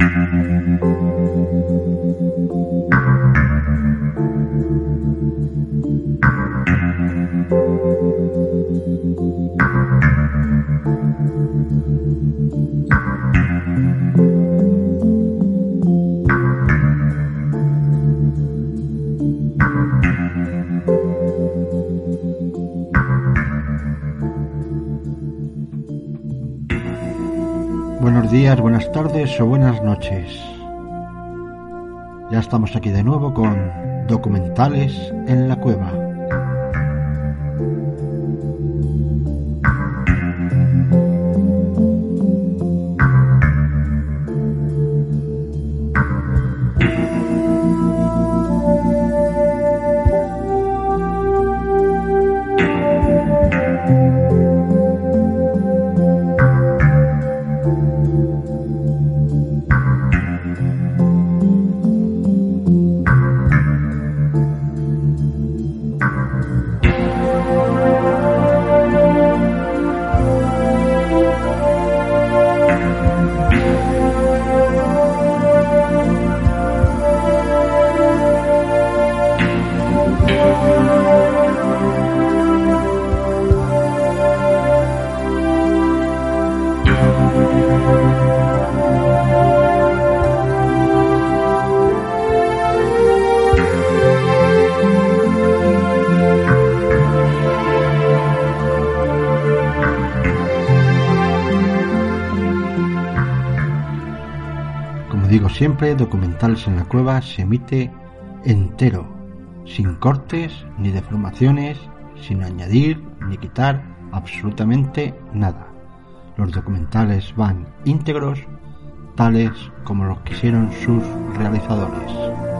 Mm-hmm. Buenos días, buenas tardes o buenas noches. Ya estamos aquí de nuevo con documentales en la cueva. Documentales en la Cueva se emite entero, sin cortes ni deformaciones, sin añadir ni quitar absolutamente nada. Los documentales van íntegros, tales como los quisieron sus realizadores.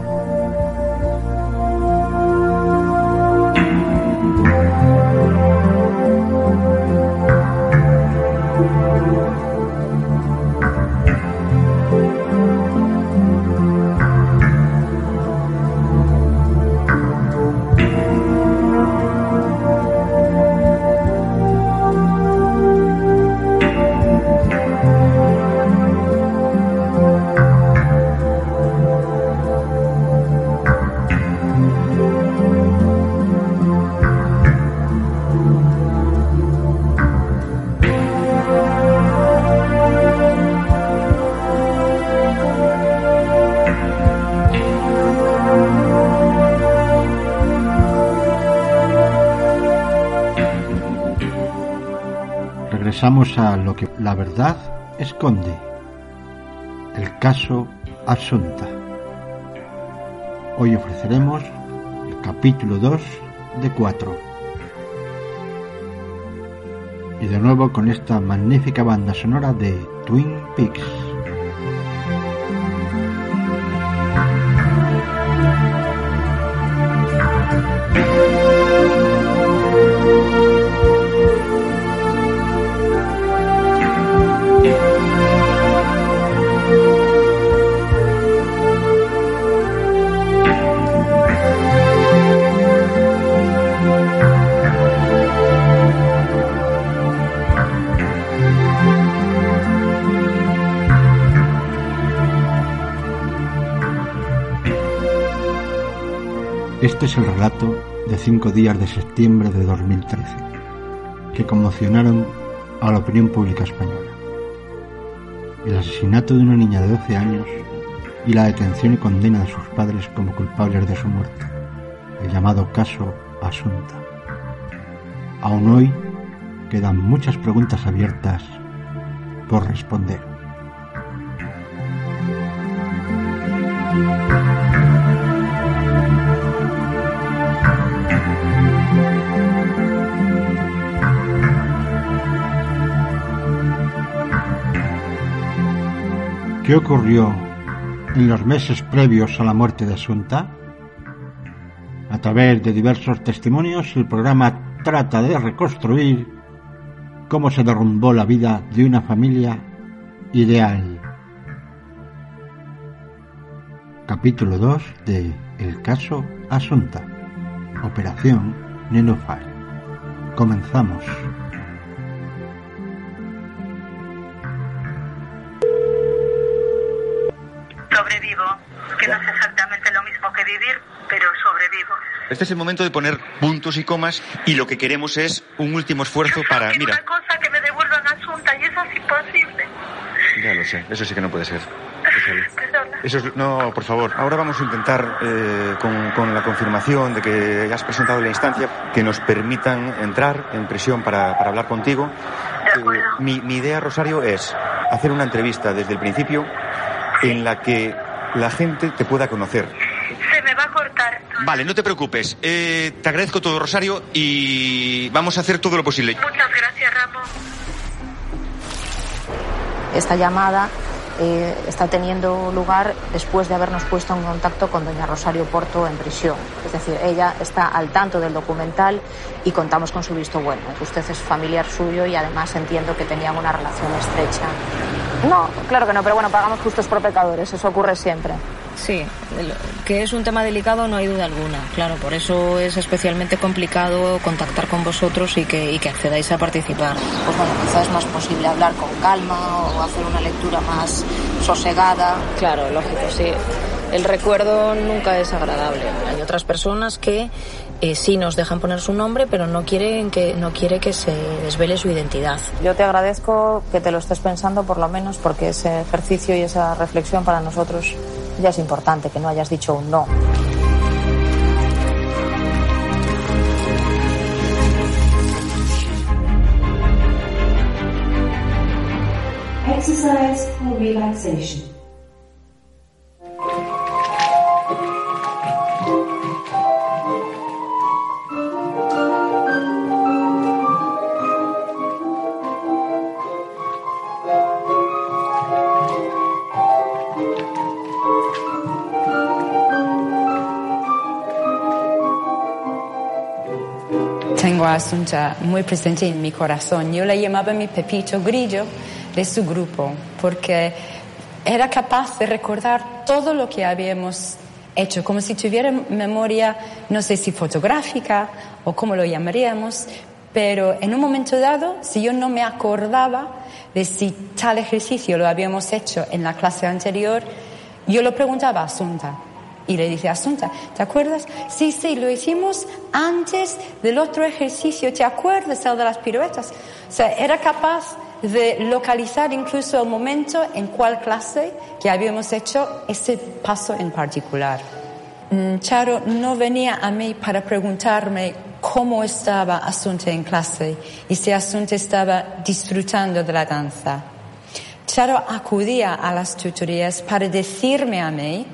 Regresamos a lo que la verdad esconde. El caso Asunta. Hoy ofreceremos el capítulo 2 de 4. Y de nuevo con esta magnífica banda sonora de Twin Peaks. Este es el relato de cinco días de septiembre de 2013, que conmocionaron a la opinión pública española. El asesinato de una niña de 12 años y la detención y condena de sus padres como culpables de su muerte, el llamado caso Asunta. Aún hoy quedan muchas preguntas abiertas por responder. ¿Qué ¿Qué ocurrió en los meses previos a la muerte de Asunta? A través de diversos testimonios, el programa trata de reconstruir cómo se derrumbó la vida de una familia ideal. Capítulo 2 de El caso Asunta. Operación Nenofar. Comenzamos. Que no es exactamente lo mismo que vivir, pero sobrevivo. Este es el momento de poner puntos y comas y lo que queremos es un último esfuerzo Yo para... Mira, una cosa que me devuelvan Asunta y eso es imposible. ya lo sé, eso sí que no puede ser. Eso es, no, por favor. Ahora vamos a intentar, eh, con, con la confirmación de que has presentado la instancia, que nos permitan entrar en prisión para, para hablar contigo. Eh, mi, mi idea, Rosario, es hacer una entrevista desde el principio en la que la gente te pueda conocer. Se me va a cortar. Vale, no te preocupes. Eh, te agradezco todo, Rosario, y vamos a hacer todo lo posible. Muchas gracias, Ramón. Esta llamada eh, está teniendo lugar después de habernos puesto en contacto con doña Rosario Porto en prisión. Es decir, ella está al tanto del documental y contamos con su visto bueno. Usted es familiar suyo y además entiendo que tenían una relación estrecha. No, claro que no, pero bueno, pagamos justos por pecadores, eso ocurre siempre. Sí, que es un tema delicado no hay duda alguna. Claro, por eso es especialmente complicado contactar con vosotros y que, y que accedáis a participar. Pues bueno, quizás es más posible hablar con calma o hacer una lectura más sosegada. Claro, lógico, sí. El recuerdo nunca es agradable. Hay otras personas que eh, sí nos dejan poner su nombre, pero no quieren que no quiere que se desvele su identidad. Yo te agradezco que te lo estés pensando por lo menos porque ese ejercicio y esa reflexión para nosotros ya es importante, que no hayas dicho un no. Exercise for relaxation. Asunta muy presente en mi corazón. Yo la llamaba mi Pepito Grillo de su grupo porque era capaz de recordar todo lo que habíamos hecho, como si tuviera memoria, no sé si fotográfica o cómo lo llamaríamos, pero en un momento dado, si yo no me acordaba de si tal ejercicio lo habíamos hecho en la clase anterior, yo lo preguntaba a Asunta. Y le dice, Asunta, ¿te acuerdas? Sí, sí, lo hicimos antes del otro ejercicio. ¿Te acuerdas el de las piruetas? O sea, era capaz de localizar incluso el momento en cuál clase que habíamos hecho ese paso en particular. Mm, Charo no venía a mí para preguntarme cómo estaba Asunta en clase y si Asunta estaba disfrutando de la danza. Charo acudía a las tutorías para decirme a mí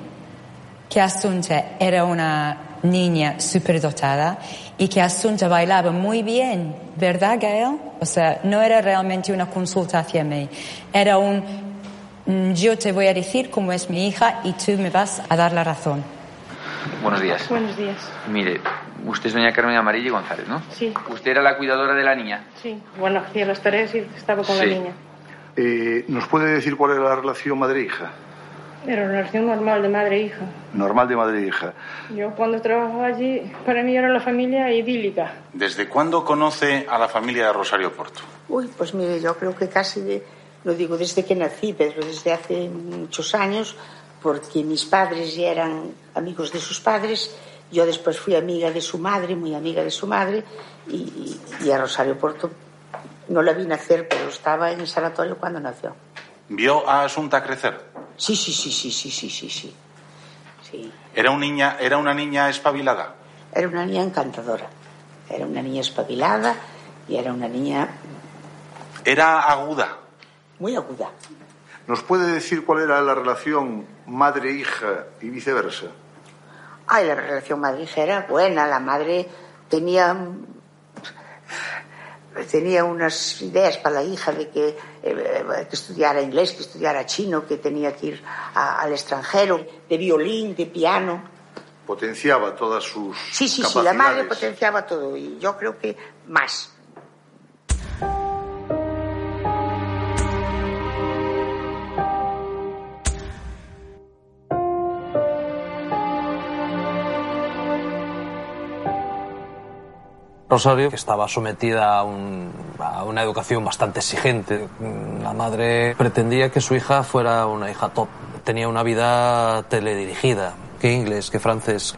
que Asunta era una niña superdotada y que Asunta bailaba muy bien, ¿verdad, Gael? O sea, no era realmente una consulta hacia mí, era un mm, yo te voy a decir cómo es mi hija y tú me vas a dar la razón. Buenos días. Buenos días. Mire, usted es doña Carmen Amarilla González, ¿no? Sí. Usted era la cuidadora de la niña. Sí. Bueno, hacía las tareas y estaba con la niña. Eh, ¿Nos puede decir cuál era la relación madre-hija? Era una relación normal de madre e hija. Normal de madre-hija. Yo cuando trabajaba allí, para mí era la familia idílica. ¿Desde cuándo conoce a la familia de Rosario Porto? Uy, pues mire, yo creo que casi, de- lo digo desde que nací, pero desde hace muchos años, porque mis padres ya eran amigos de sus padres, yo después fui amiga de su madre, muy amiga de su madre, y, y a Rosario Porto no la vi nacer, pero estaba en el sanatorio cuando nació. ¿Vio a Asunta crecer? Sí, sí, sí, sí, sí, sí, sí, sí. Sí. ¿Era, un niña, ¿Era una niña espabilada? Era una niña encantadora, era una niña espabilada y era una niña ¿Era aguda? muy aguda. ¿Nos puede decir cuál era la relación madre-hija y viceversa? Ay, la relación madre-hija era buena. La madre tenía tenía unas ideas para la hija de que, eh, que estudiara inglés, que estudiara chino, que tenía que ir a- al extranjero, de violín, de piano. Potenciaba todas sus Sí, sí, sí, la madre potenciaba todo y yo creo que más. Rosario, que estaba sometida a, un- a una educación bastante exigente. La madre pretendía que su hija fuera una hija top. Tenía una vida teledirigida, que inglés, que francés.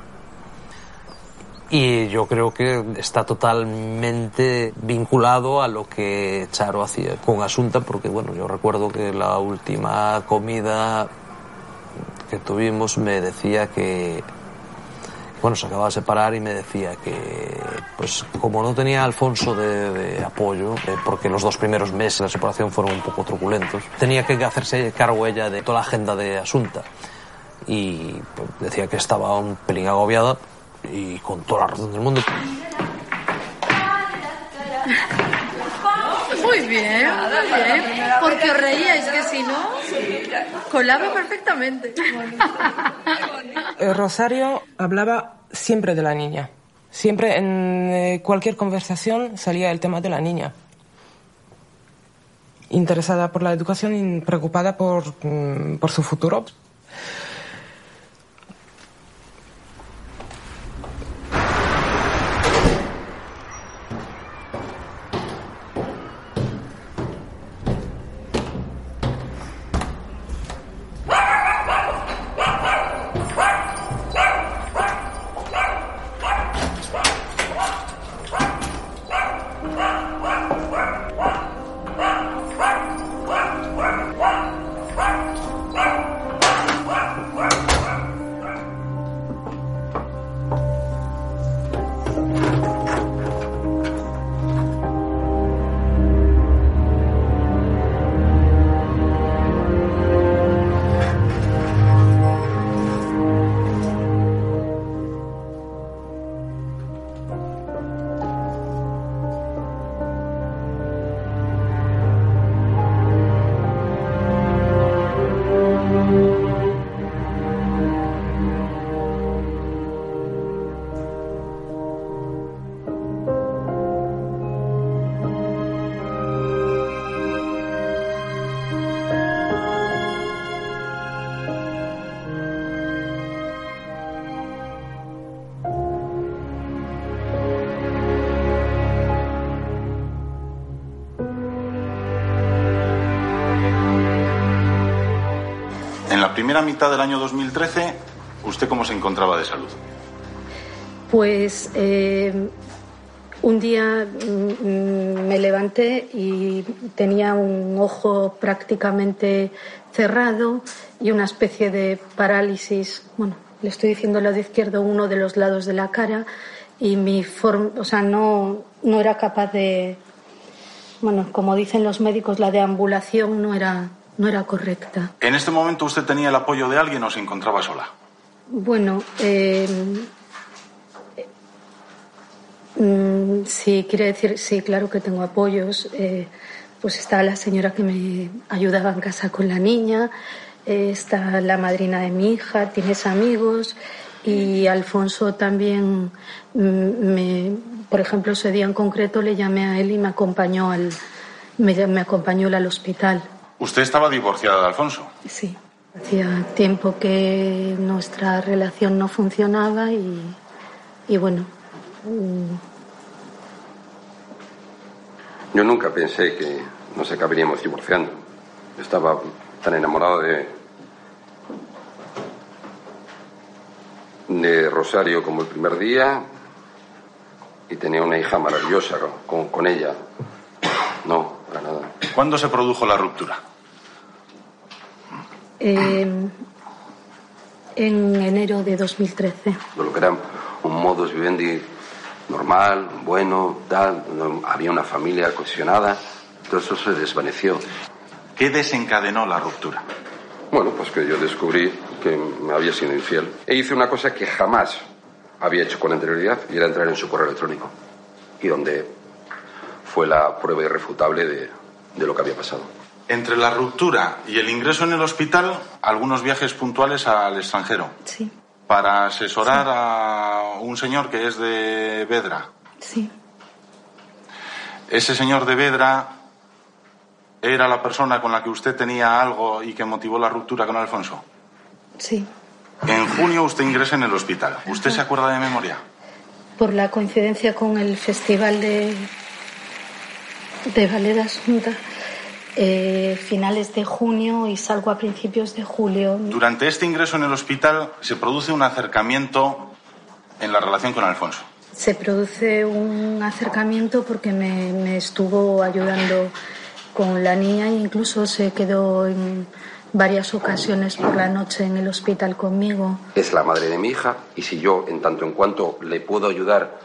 Y yo creo que está totalmente vinculado a lo que Charo hacía con Asunta, porque bueno, yo recuerdo que la última comida que tuvimos me decía que bueno, se acababa de separar y me decía que, pues como no tenía a Alfonso de, apoyo, eh, porque los dos primeros meses de la separación fueron un poco truculentos, tenía que hacerse cargo ella de toda la agenda de Asunta. Y pues, decía que estaba un pelín agobiada y con toda la razón del mundo. Muy bien, muy bien. Porque os reíais, que si no, colaba perfectamente. Eh, Rosario hablaba siempre de la niña. Siempre en eh, cualquier conversación salía el tema de la niña. Interesada por la educación y preocupada por, mm, por su futuro. Primera mitad del año 2013, ¿usted cómo se encontraba de salud? Pues eh, un día mm, me levanté y tenía un ojo prácticamente cerrado y una especie de parálisis. Bueno, le estoy diciendo al lado izquierdo uno de los lados de la cara y mi forma, o sea, no, no era capaz de, bueno, como dicen los médicos, la deambulación no era, no era correcta. ¿En este momento usted tenía el apoyo de alguien o se encontraba sola? Bueno, eh, mm, sí, quiere decir, sí, claro que tengo apoyos. eh, pues está la señora que me ayudaba en casa con la niña, eh, está la madrina de mi hija, tienes amigos y Alfonso también, mm, me, por ejemplo, ese día en concreto le llamé a él y me acompañó al, me, me acompañó él al hospital. Usted estaba divorciada de Alfonso. Sí, hacía tiempo que nuestra relación no funcionaba y, y bueno, mm, Yo nunca pensé que nos acabaríamos divorciando. Estaba tan enamorado de. de Rosario como el primer día y tenía una hija maravillosa con, con ella. No, para nada. ¿Cuándo se produjo la ruptura? Eh, en enero de 2013. Lo que era un modus vivendi normal, bueno, tal. no- había una familia cohesionada. Todo eso se desvaneció. ¿Qué desencadenó la ruptura? Bueno, pues que yo descubrí que me había sido infiel. E hice una cosa que jamás había hecho con anterioridad y era entrar en su correo electrónico. Y donde fue la prueba irrefutable de, de lo que había pasado. Entre la ruptura y el ingreso en el hospital, algunos viajes puntuales al extranjero. Sí, Para asesorar a un señor que es de Vedra. sí, Ese señor de Vedra era la persona con la que usted tenía algo y que motivó la ruptura con Alfonso. sí. En junio usted ingresa en el hospital. ¿Usted se acuerda de memoria? Por la coincidencia con el festival de, de Ballet Asunta, eh, finales de junio y salgo a principios de julio. Durante este ingreso en el hospital se produce un acercamiento en la relación con Alfonso. Se produce un acercamiento porque me, me estuvo ayudando con la niña e incluso se quedó en varias ocasiones por la noche en el hospital conmigo. Es la madre de mi hija y si yo, en tanto en cuanto le puedo ayudar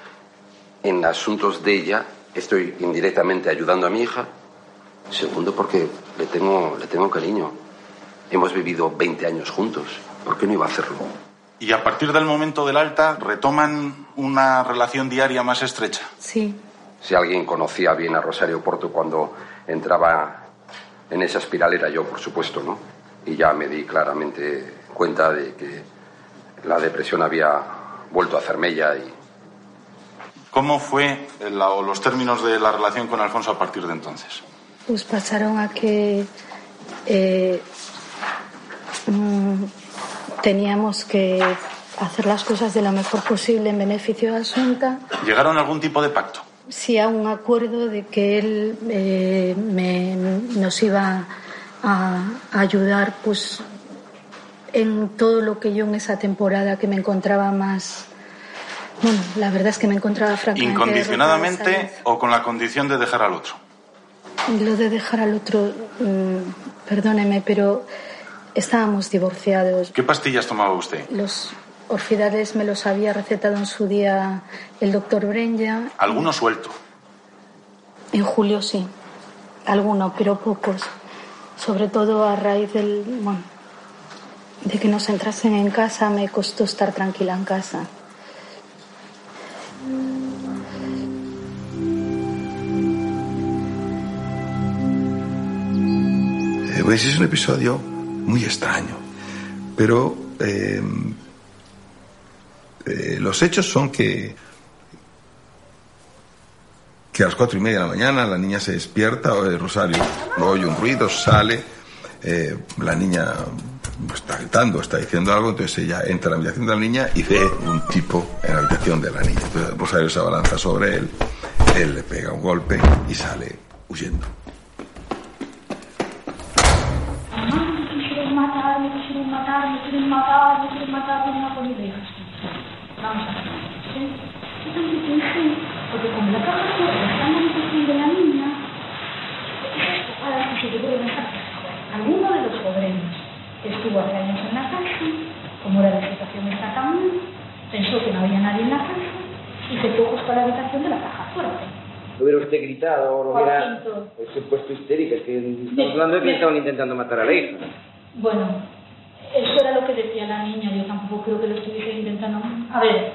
en asuntos de ella, estoy indirectamente ayudando a mi hija. Segundo, porque le tengo, le tengo cariño. Hemos vivido 20 años juntos. ¿Por qué no iba a hacerlo? Y a partir del momento del alta retoman una relación diaria más estrecha. Sí, Si alguien conocía bien a Rosario Porto cuando entraba en esa espiral era yo, por supuesto, ¿no? Y ya me di claramente cuenta de que la depresión había vuelto a hacerme ella y ¿Cómo fue la- o los términos de la relación con Alfonso a partir de entonces? Pues pasaron a que eh, mm, teníamos que hacer las cosas de lo mejor posible en beneficio de Asunta. ¿Llegaron a algún tipo de pacto? Sí, a un acuerdo de que él eh, me- nos iba a, ayudar pues en todo lo que yo en esa temporada que me encontraba más bueno la verdad es que me encontraba francamente ¿Incondicionadamente o con la condición de dejar al otro? Lo de dejar al otro mm, perdóneme pero estábamos divorciados ¿Qué pastillas tomaba usted? los orfidales me los había recetado en su día el doctor Brenya ¿Alguno suelto? En julio sí, algunos, pero pocos. Sobre todo a raíz del, bueno, de que nos entrasen en casa, me costó estar tranquila en casa. Pues es un episodio muy extraño, pero eh, eh, los hechos son que que a las cuatro y media de la mañana la niña se despierta, Rosario oye un ruido, sale, eh, la niña está gritando, está diciendo algo, entonces ella entra a la habitación de la niña y ve un tipo en la habitación de la niña. Entonces Rosario se abalanza sobre él, él le pega un golpe y sale huyendo. Mamá, me quieren matar, me quieren matar, me quieren matar, me quieren matar, viene la policía. Vamos a ver. ¿sí? Entonces pensé, porque como la caja está en la habitación de la niña, ahora sí que yo puedo pensar, alguno de los obreros que estuvo hace años en la casa, como era la situación esta también, pensó que no había nadie en la casa y se fue justo a la habitación de la caja fuerte. No hubiera usted gritado o no hubiera pues, se puesto histérica. Es que estamos hablando de que estaban intentando matar a la hija. Bueno, eso era lo que decía la niña, yo tampoco creo que lo estuviese intentando. A ver,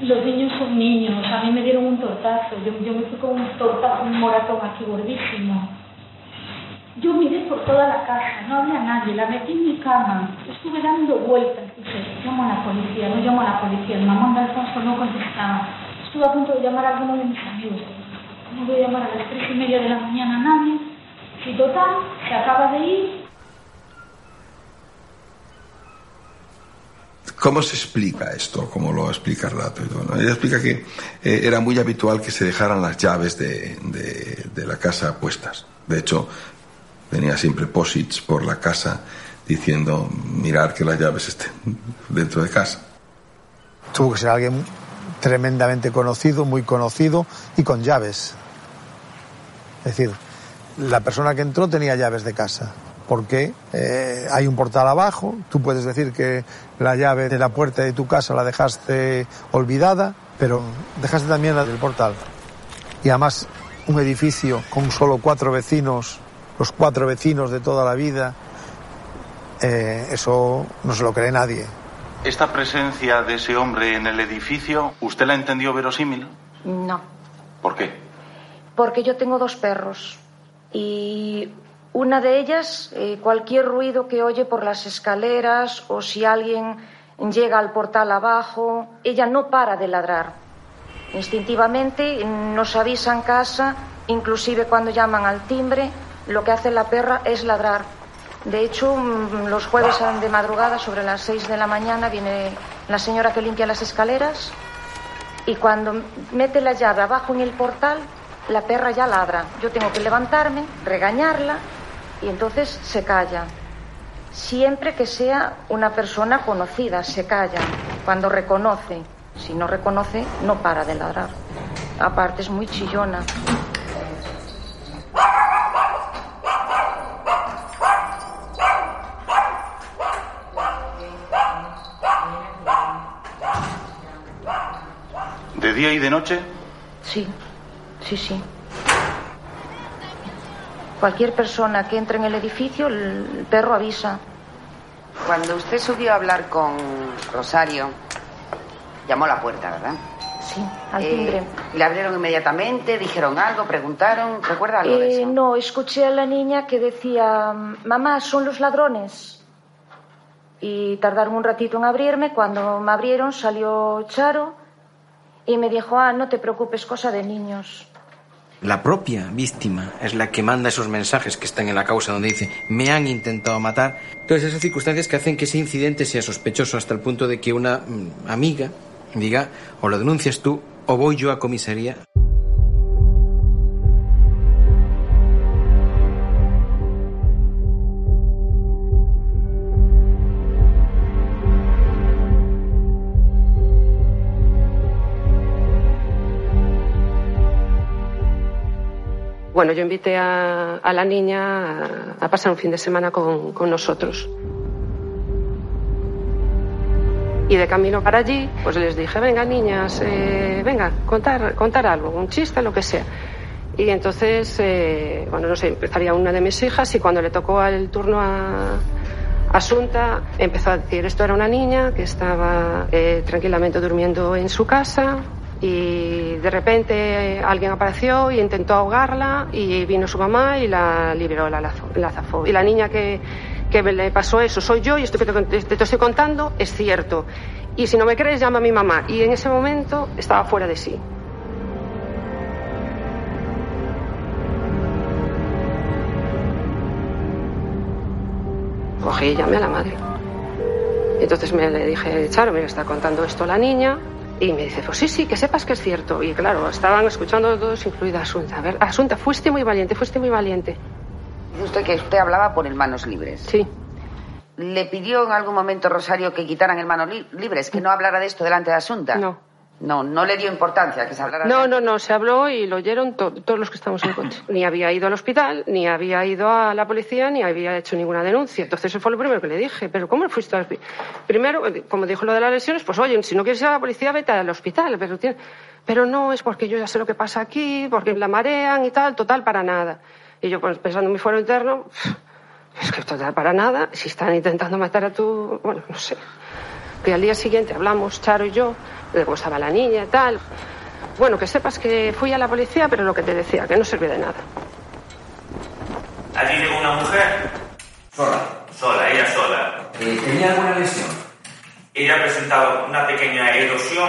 los niños son niños, a mí me dieron un tortazo, yo, yo me fui con un tortazo, un moratón aquí gordísimo. Yo miré por toda la casa, no había nadie, la metí en mi cama, estuve dando vueltas, dije, llamo a la policía, no llamo a la policía, el mamón de Alfonso no contestaba. Estuve a punto de llamar a alguno de mis amigos, no voy a llamar a las tres y media de la mañana a nadie, y total, se acaba de ir, ¿Cómo se explica esto? ¿Cómo lo explica Rato? y todo? Ella explica que eh, era muy habitual que se dejaran las llaves de, de- de la casa puestas. De hecho, tenía siempre posits por la casa diciendo mirar que las llaves estén dentro de casa. Tuvo que ser alguien tremendamente conocido, muy conocido y con llaves. Es decir, la persona que entró tenía llaves de casa. Porque eh, hay un portal abajo, tú puedes decir que la llave de la puerta de tu casa la dejaste olvidada, pero dejaste también la del portal. Y además un edificio con solo cuatro vecinos, los cuatro vecinos de toda la vida, eh, eso no se lo cree nadie. ¿Esta presencia de ese hombre en el edificio, usted la entendió verosímil? No. ¿Por qué? Porque yo tengo dos perros y una de ellas, eh, cualquier ruido que oye por las escaleras o si alguien llega al portal abajo, ella no para de ladrar. Instintivamente nos avisa en casa, inclusive cuando llaman al timbre, lo que hace la perra es ladrar. De hecho, mm, los jueves de madrugada, sobre las seis de la mañana, viene la señora que limpia las escaleras y cuando mete la llave abajo en el portal, la perra ya ladra. Yo tengo que levantarme, regañarla y entonces se calla. Siempre que sea una persona conocida, se calla. Cuando reconoce, si no reconoce, no para de ladrar. Aparte es muy chillona. ¿De día y de noche? Sí, sí, sí. Cualquier persona que entre en el edificio, el perro avisa. Cuando usted subió a hablar con Rosario, llamó a la puerta, ¿verdad? Sí, al Eh, timbre. ¿Le abrieron inmediatamente? ¿Dijeron algo? ¿Preguntaron? ¿Recuerda algo de Eh, eso? no, escuché a la niña que decía, mamá, son los ladrones. Y tardaron un ratito en abrirme. Cuando me abrieron salió Charo y me dijo, ah, no te preocupes, cosa de niños. La propia víctima es la que manda esos mensajes que están en la causa donde dice me han intentado matar. Todas esas circunstancias que hacen que ese incidente sea sospechoso hasta el punto de que una mm, amiga diga o lo denuncias tú o voy yo a comisaría. Bueno, yo invité a, a la niña a, a pasar un fin de semana con, con nosotros. Y de camino para allí, pues les dije, venga niñas, eh, venga, contar, contar algo, un chiste, lo que sea. Y entonces, eh, bueno, no sé, empezaría una de mis hijas y cuando le tocó el turno a Asunta, empezó a decir, esto era una niña que estaba eh, tranquilamente durmiendo en su casa y de repente alguien apareció y intentó ahogarla y vino su mamá y la liberó, la, la zafó. Y la niña que, que me le pasó eso soy yo y esto que te, te- te estoy contando es cierto. Y si no me crees, llama a mi mamá. Y en ese momento estaba fuera de sí. Cogí y llamé a la madre. Entonces me le dije, Charo, mira, está contando esto la niña. Y me dice, pues sí, sí, que sepas que es cierto. Y claro, estaban escuchando todos, incluida Asunta. A ver, Asunta, fuiste muy valiente, fuiste muy valiente. Dice usted que usted hablaba por el manos libres. Sí. ¿Le pidió en algún momento Rosario que quitaran el manos li- libres, que no hablara de esto delante de Asunta? No. No, no le dio importancia que se hablara de No, no, no, se habló y lo oyeron to- todos los que estamos en el coche. Ni había ido al hospital, ni había ido a la policía, ni había hecho ninguna denuncia. Entonces eso fue lo primero que le dije. Pero ¿cómo fuiste al hospital? Primero, eh, como dijo lo de las lesiones, pues oye, si no quieres ir a la policía, vete al hospital. Pero, tiene- pero no, es porque yo ya sé lo que pasa aquí, porque la marean y tal, total, para nada. Y yo, pues pensando en mi fuero interno, es que total, para nada, si están intentando matar a tu... Bueno, no sé. Que al día siguiente hablamos, Charo y yo, de cómo estaba la niña y tal. Bueno, que sepas que fui a la policía, pero lo que te decía, que no sirvió de nada. Allí llegó una mujer, Sola. sola, ella sola. Eh, ¿Tenía alguna lesión? Ella presentaba una pequeña erosión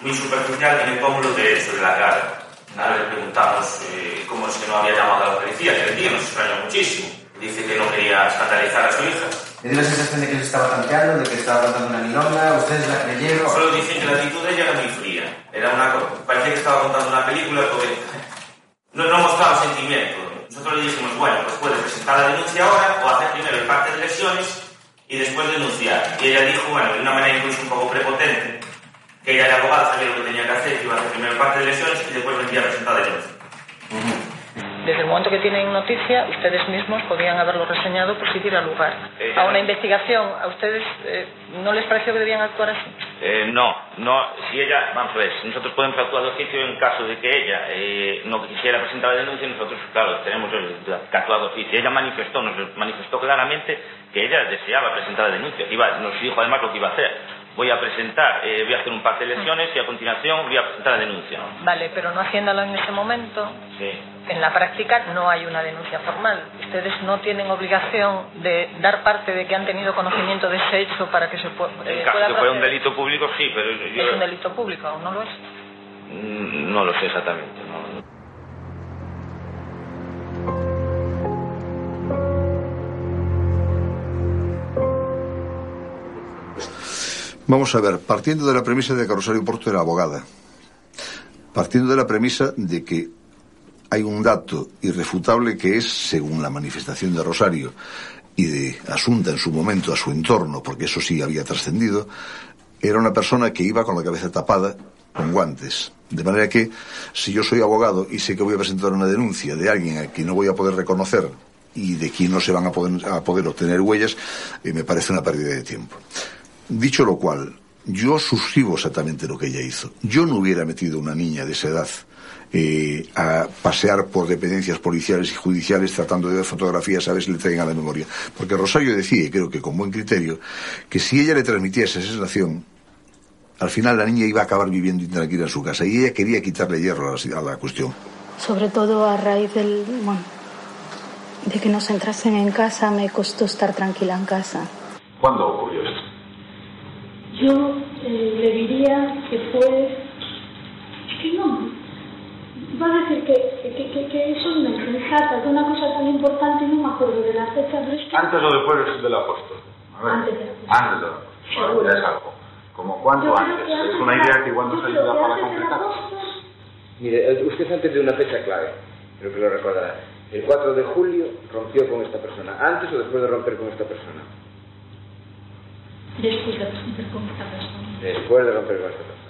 muy superficial en el pómulo derecho de la cara. Nada, le preguntamos eh, cómo es que no había llamado a la policía, que el tío nos extrañó muchísimo. Dice que no quería escandalizar a su hija. ¿Le dio la sensación de que se estaba tanteando, de que estaba contando una milonga? ¿Ustedes la creyeron? Solo dice que la actitud de ella era muy fría. Era una parecía que estaba contando una película porque no, no mostraba sentimiento. Nosotros le dijimos, bueno, pues puedes presentar la denuncia ahora o hacer primero el parte de lesiones y después denunciar. Y ella dijo, bueno, de una manera incluso un poco prepotente, que ella era abogada, sabía lo que tenía que hacer, que iba a hacer primero el parte de lesiones y después vendría a presentar la denuncia. Desde el momento que tienen noticia, ustedes mismos podían haberlo reseñado por si diera lugar Eh, a una investigación. ¿A ustedes eh, no les pareció que debían actuar así? Eh, no, no, si ella, vamos a ver, si nosotros podemos actuar de oficio en caso de que ella eh, no quisiera presentar la denuncia, nosotros, claro, tenemos el, que actuar de oficio. Ella manifestó, nos manifestó claramente que ella deseaba presentar la denuncia, iba, nos dijo además lo que iba a hacer. Voy a presentar, eh, voy a hacer un par de lesiones y a continuación voy a presentar la denuncia. Vale, pero no haciéndolo en ese momento, Sí. en la práctica no hay una denuncia formal. Ustedes no tienen obligación de dar parte de que han tenido conocimiento de ese hecho para que se eh, En caso pueda que fuera un delito público, sí, pero yo Es un delito público, ¿o ¿no lo es? mm, no lo sé exactamente. no. Vamos a ver, partiendo de la premisa de que Rosario Porto era abogada, partiendo de la premisa de que hay un dato irrefutable que es, según la manifestación de Rosario y de Asunta en su momento a su entorno, porque eso sí había trascendido, era una persona que iba con la cabeza tapada con guantes. De manera que, si yo soy abogado y sé que voy a presentar una denuncia de alguien a quien no voy a poder reconocer y de quien no se van a poder, obtener huellas, eh, me parece una pérdida de tiempo. Dicho lo cual, yo suscribo exactamente lo que ella hizo. Yo no hubiera metido a una niña de esa edad eh, a pasear por dependencias policiales y judiciales tratando de ver fotografías a ver si le traen a la memoria. Porque Rosario decía, y creo que con buen criterio, que si ella le transmitía esa sensación, al final la niña iba a acabar viviendo intranquila en su casa y ella quería quitarle hierro a la, a la cuestión. Sobre todo a raíz del, bueno, de que nos entrasen en casa, me costó estar tranquila en casa. ¿Cuándo ocurrió esto? Yo eh, le diría que fue. Es que no. Va a decir que, que, que, que eso es una insensata, que una cosa tan importante, no me acuerdo de la fecha, pero es que. ¿Antes o después del apóstol? A ver. Antes de- Antes del apóstol. Bueno, ya es algo. ¿Como cuánto antes? Es una idea que igual nos yo creo ayuda para completar. Mire, usted antes de una fecha clave, creo que lo recordará. El 4 de julio rompió con esta persona. ¿Antes o después de romper con esta persona? Después de romper con esta persona. Después de romper con esta persona.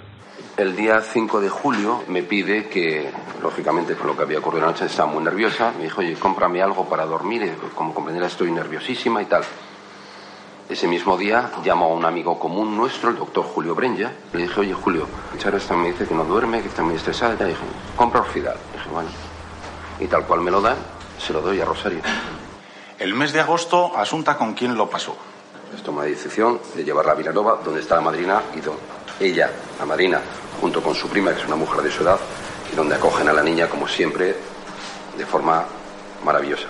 El día 5 de julio me pide que, lógicamente, con lo que había ocurrido anoche, estaba muy nerviosa. Me dijo, oye, cómprame algo para dormir. eh, Como comprenderás, estoy nerviosísima y tal. Ese mismo día llamo a un amigo común nuestro, el doctor Julio Brenya. Le dije, oye, Julio, Charo esta me dice que no duerme, que está muy estresada. Y le dije, compra Orfidal. dije, bueno. Y tal cual me lo dan, se lo doy a Rosario. El mes de agosto, Asunta con quién lo pasó. Pues toma la decisión de llevarla a Vilanova, donde está la madrina, y do- ella, la madrina, junto con su prima, que es una mujer de su edad, y donde acogen a la niña, como siempre, de forma maravillosa.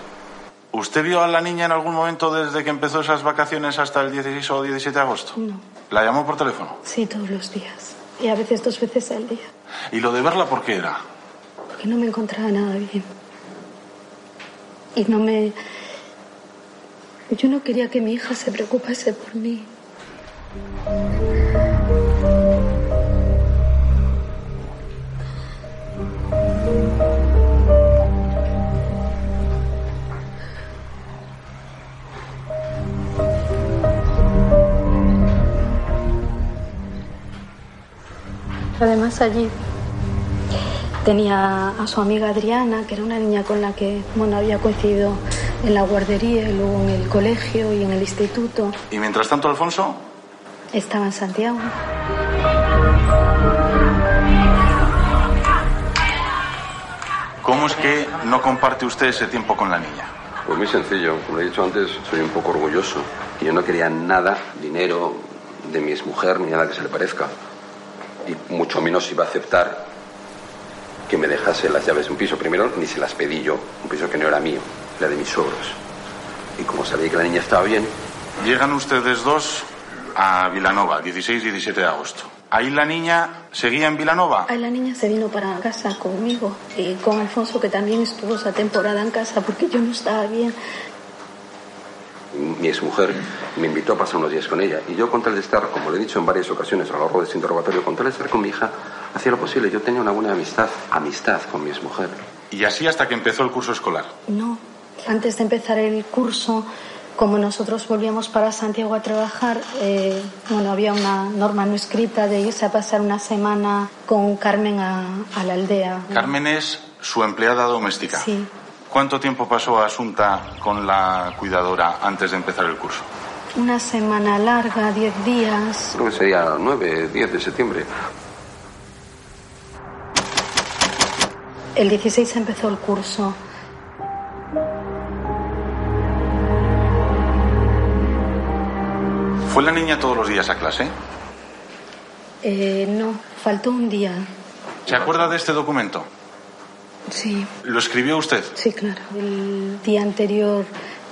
¿Usted vio a la niña en algún momento desde que empezó esas vacaciones hasta el 16 o 17 de agosto? No, ¿La llamó por teléfono? sí, todos los días. Y a veces dos veces al día. ¿Y lo de verla por qué era? Porque no me encontraba nada bien. Y no me... Yo no quería que mi hija se preocupase por mí. Además allí tenía a su amiga Adriana, que era una niña con la que bueno, había coincidido en la guardería y luego en el colegio y en el instituto. Y mientras tanto, Alfonso, Estaba en Santiago. ¿cómo es que no comparte usted ese tiempo con la niña? Pues muy sencillo, como he dicho antes, soy un poco orgulloso. Y yo no quería nada, dinero de mi exmujer, ni nada que se le parezca. Y mucho menos iba a aceptar que me dejase las llaves de un piso. Primero, ni se las pedí yo, un piso que no era mío, era de mis suegros. Y como sabía que la niña estaba bien, Llegan ustedes dos a Vilanova, 16 y 17 de agosto. Ahí la niña seguía en Vilanova. Ahí la niña se vino para casa conmigo y con Alfonso, que también estuvo esa temporada en casa porque yo no estaba bien. mi exmujer me invitó a pasar unos días con ella. Y yo, con tal de estar, como le he dicho en varias ocasiones a lo largo de este interrogatorio, con tal de estar con mi hija, hacía lo posible. Yo tenía una buena amistad, amistad con mi exmujer. Y así hasta que empezó el curso escolar. No, antes de empezar el curso, como nosotros volvíamos para Santiago a trabajar, eh, bueno, había una norma no escrita de irse a pasar una semana con Carmen a, a la aldea. Carmen es su empleada doméstica. Sí, ¿Cuánto tiempo pasó Asunta con la cuidadora antes de empezar el curso? una semana larga, diez días. Creo que sería 9, 10 de septiembre. El 16 empezó el curso. ¿Fue la niña todos los días a clase? Eh, no, faltó un día. ¿Se acuerda de este documento? Sí, ¿Lo escribió usted? sí, claro. El día anterior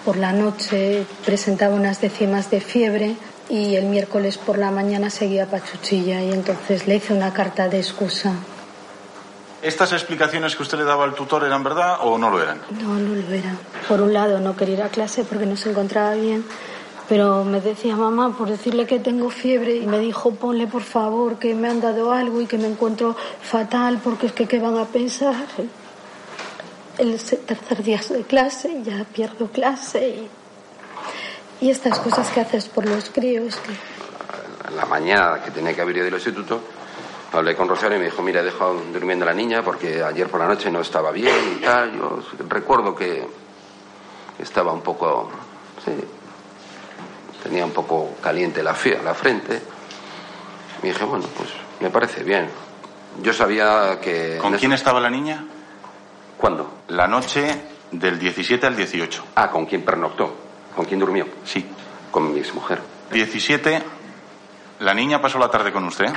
por la noche presentaba unas décimas de fiebre y el miércoles por la mañana seguía pachuchilla y entonces le hice una carta de excusa. ¿Estas explicaciones que usted le daba al tutor eran verdad o no lo eran? No, no lo era. Por un lado, no quería ir a clase porque no se encontraba bien, pero me decía mamá por decirle que tengo fiebre y me dijo ponle por favor que me han dado algo y que me encuentro fatal porque es que qué van a pensar. El tercer día de clase ya pierdo clase y, estas cosas que haces por los críos. Que... La mañana que tenía que haber ido del instituto, hablé con Rosario y me dijo, mira, he dejado durmiendo a la niña porque ayer por la noche no estaba bien y tal. Yo recuerdo que estaba un poco, tenía un poco caliente la, la frente. Y dije, bueno, pues me parece bien. Yo sabía que... ¿Con quién estaba la niña? ¿Cuándo? La noche del 17 al 18. Ah, ¿con quién pernoctó? ¿Con quién durmió? Sí. Con mi exmujer. 17. ¿La niña pasó la tarde con usted?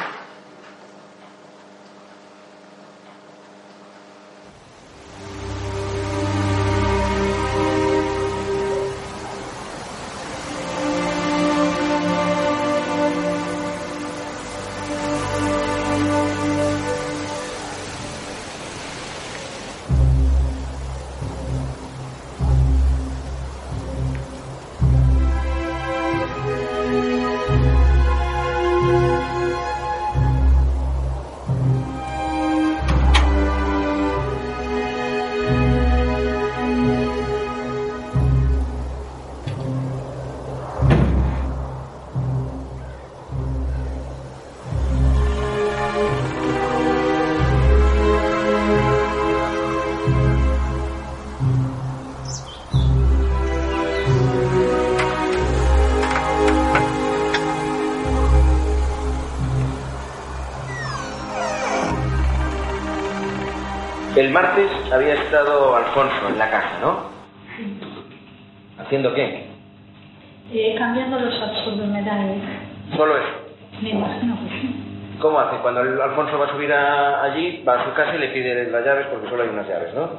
Pide las llaves porque solo hay unas llaves, ¿no?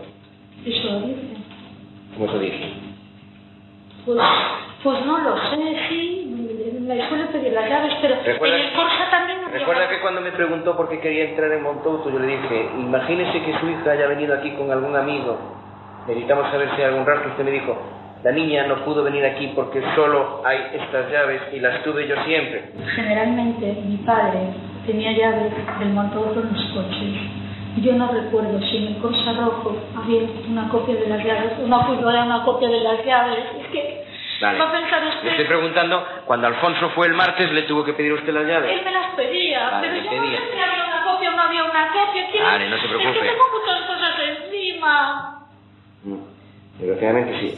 Eso dice. Como se dice. Pues, pues no lo sé, sí. Me suele pedir las llaves, pero Recuerda- en el Corsa también Recuerda que cuando me preguntó por qué quería entrar en Montouto, yo le dije, imagínese que su hija haya venido aquí con algún amigo. Necesitamos saber si hay algún rastro. Usted me dijo, la niña no pudo venir aquí porque solo hay estas llaves y las tuve yo siempre. Generalmente mi padre tenía llaves del montauto en los coches. Yo no recuerdo si en el Corsa Rojo había una copia de las llaves, una era una copia de las llaves. Es que Vale. va a pensar Le usted, estoy preguntando, cuando Alfonso fue el martes, ¿le tuvo que pedir usted las llaves? él me las pedía, Vale, pero le yo pedía. no sé si había una copia o no había una copia. Vale, no se Es preocupe. que tengo muchas cosas encima. Mm, Desgraciadamente sí.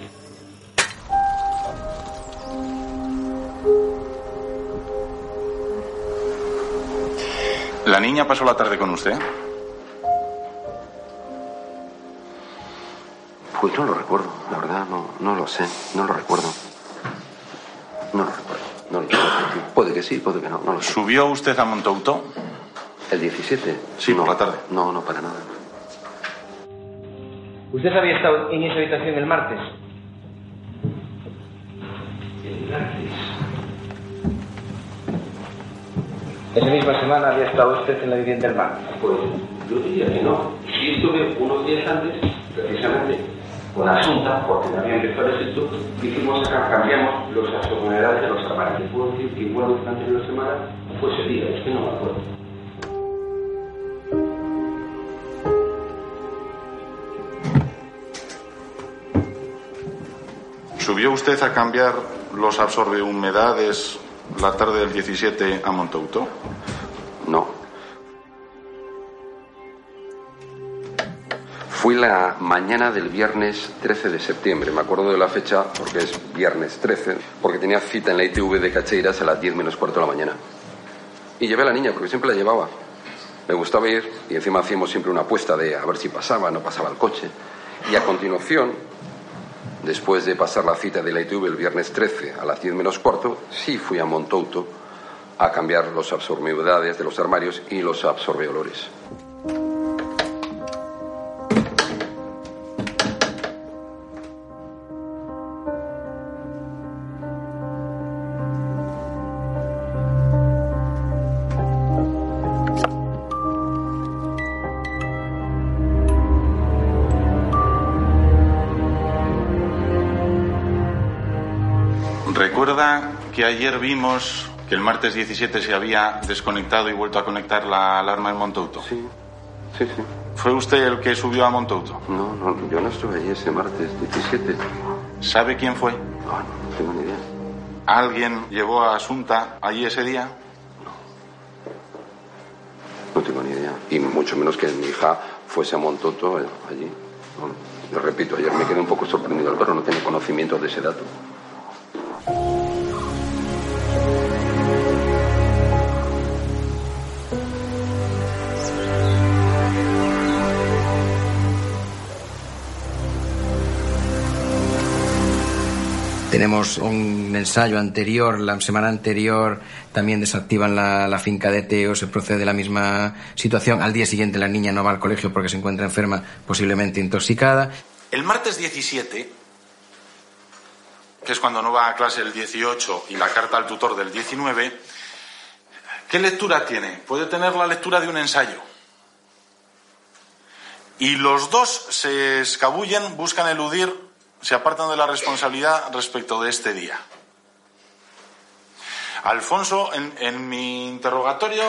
¿La niña pasó la tarde con usted? Pues no lo recuerdo, la verdad, no, no lo sé, no lo recuerdo. No lo recuerdo, no lo sé. Puede que sí, puede que no, no lo sé. ¿Subió usted a Montouto? ¿El 17? Sí, por la tarde. No, no, para nada. ¿Usted había estado en esa habitación el martes? Esa misma semana había estado usted en la vivienda del mar. Pues yo diría que no. Sí estuve unos días antes, precisamente, con Asunta, empezado el esto, hicimos acá, cambiamos los asegurados de los armarios. Puedo decir que igual durante la semana fue ese día, es que no me acuerdo. ¿Subió usted a cambiar los absorbehumedades la tarde del 17 a Montouto? La mañana del viernes 13 de septiembre. Me acuerdo de la fecha porque es viernes 13, porque tenía cita en la ITV de Cacheiras a las 10 menos cuarto de la mañana. Y llevé a la niña porque siempre la llevaba. Me gustaba ir y encima hacíamos siempre una apuesta de a ver si pasaba, no pasaba el coche. Y a continuación, después de pasar la cita de la ITV el viernes 13 a las 10 menos cuarto, sí fui a Montouto a cambiar los absorbehumedades de los armarios y los absorbeolores. Que ayer vimos que el martes 17 se había desconectado y vuelto a conectar la alarma en Montouto. Sí, sí, sí. ¿Fue usted el que subió a Montouto? No, no, yo no estuve allí ese martes 17. ¿Sabe quién fue? No, no tengo ni idea. ¿Alguien llevó a Asunta allí ese día? No tengo ni idea. Y mucho menos que mi hija fuese a Montoto eh, allí. No, lo repito, ayer me quedé un poco sorprendido al verlo, no tenía conocimiento de ese dato. Tenemos un ensayo anterior, la semana anterior también desactivan la, finca de Teo, se procede la misma situación. Al día siguiente la niña no va al colegio porque se encuentra enferma, posiblemente intoxicada. El martes 17, que es cuando no va a clase el 18 y la carta al tutor del 19, ¿qué lectura tiene? Puede tener la lectura de un ensayo. Y los dos se escabullen, buscan eludir se apartan de la responsabilidad respecto de este día. Alfonso, en, en mi interrogatorio,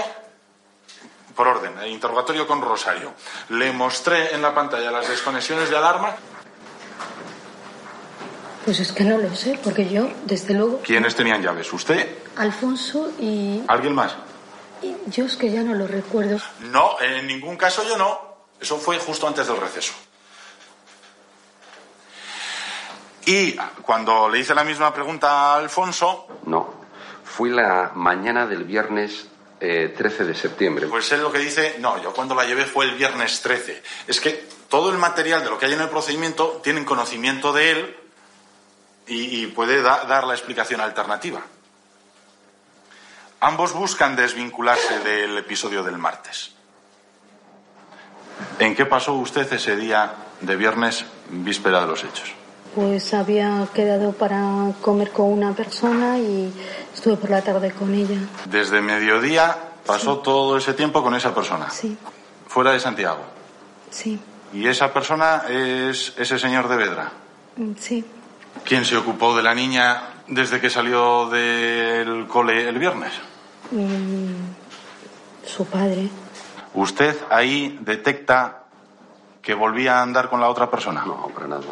por orden, el interrogatorio con Rosario, le mostré en la pantalla las desconexiones de alarma. Pues es que no lo sé, porque yo, desde luego. ¿Quiénes tenían llaves? ¿Usted? Alfonso y. ¿Alguien más? Y yo es que ya no lo recuerdo. No, en ningún caso yo no. Eso fue justo antes del receso. Y cuando le hice la misma pregunta a Alfonso. No, fui la mañana del viernes eh, 13 de septiembre. Pues él lo que dice, no, yo cuando la llevé fue el viernes 13. Es que todo el material de lo que hay en el procedimiento tienen conocimiento de él y, y puede da, dar la explicación alternativa. Ambos buscan desvincularse del episodio del martes. ¿En qué pasó usted ese día de viernes, víspera de los hechos? Pues había quedado para comer con una persona y estuve por la tarde con ella. Desde mediodía pasó sí. todo ese tiempo con esa persona. Sí. Fuera de Santiago. Sí. ¿Y esa persona es ese señor de Vedra? Sí. ¿Quién se ocupó de la niña desde que salió del cole el viernes? Mm, su padre. ¿Usted ahí detecta que volvía a andar con la otra persona? No, para nada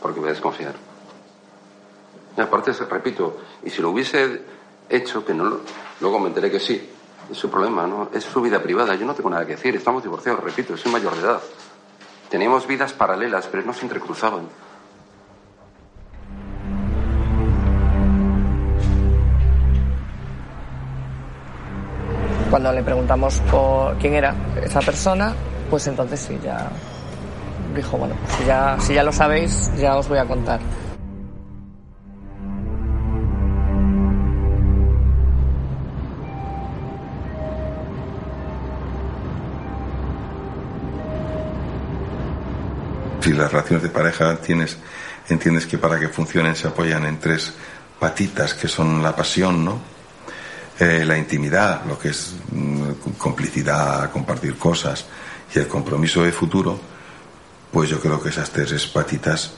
porque voy a desconfiar. Y aparte, repito, y si lo hubiese hecho, que no lo, luego me enteré que sí, es su problema, ¿no? Es su vida privada, yo no tengo nada que decir, estamos divorciados, repito, soy mayor de edad. Teníamos vidas paralelas, pero no se entrecruzaban. Cuando le preguntamos por quién era esa persona, pues entonces sí, ya dijo, bueno, pues si ya, si ya lo sabéis, ya os voy a contar. Si las relaciones de pareja tienes, entiendes que para que funcionen se apoyan en tres patitas que son la pasión, ¿no? Eh, la intimidad, lo que es mm, complicidad, compartir cosas y el compromiso de futuro, pues yo creo que esas tres patitas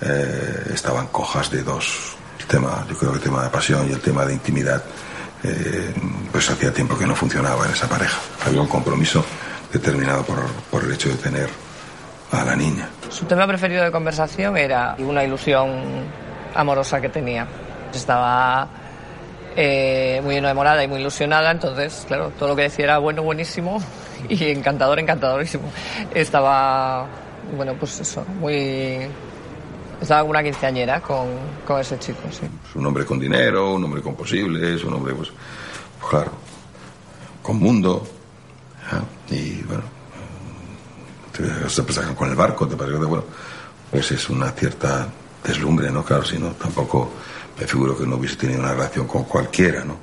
eh, estaban cojas de dos. Tema, yo creo que el tema de pasión y el tema de intimidad, eh, pues hacía tiempo que no funcionaba en esa pareja. Había un compromiso determinado por, por el hecho de tener a la niña. Su tema preferido de conversación era una ilusión amorosa que tenía. Estaba eh, muy enamorada y muy ilusionada, entonces, claro, todo lo que decía era bueno, buenísimo y encantador, encantadorísimo. Estaba bueno, pues eso, muy... Estaba como una quinceañera con, con ese chico, sí. Un hombre con dinero, un hombre con posibles, un hombre, pues, pues claro, con mundo. ¿eh? Y bueno, te, pasan con el barco, te parece que, bueno, pues es una cierta deslumbre, ¿no? Claro, si no, tampoco me figuro que no hubiese tenido una relación con cualquiera, ¿no?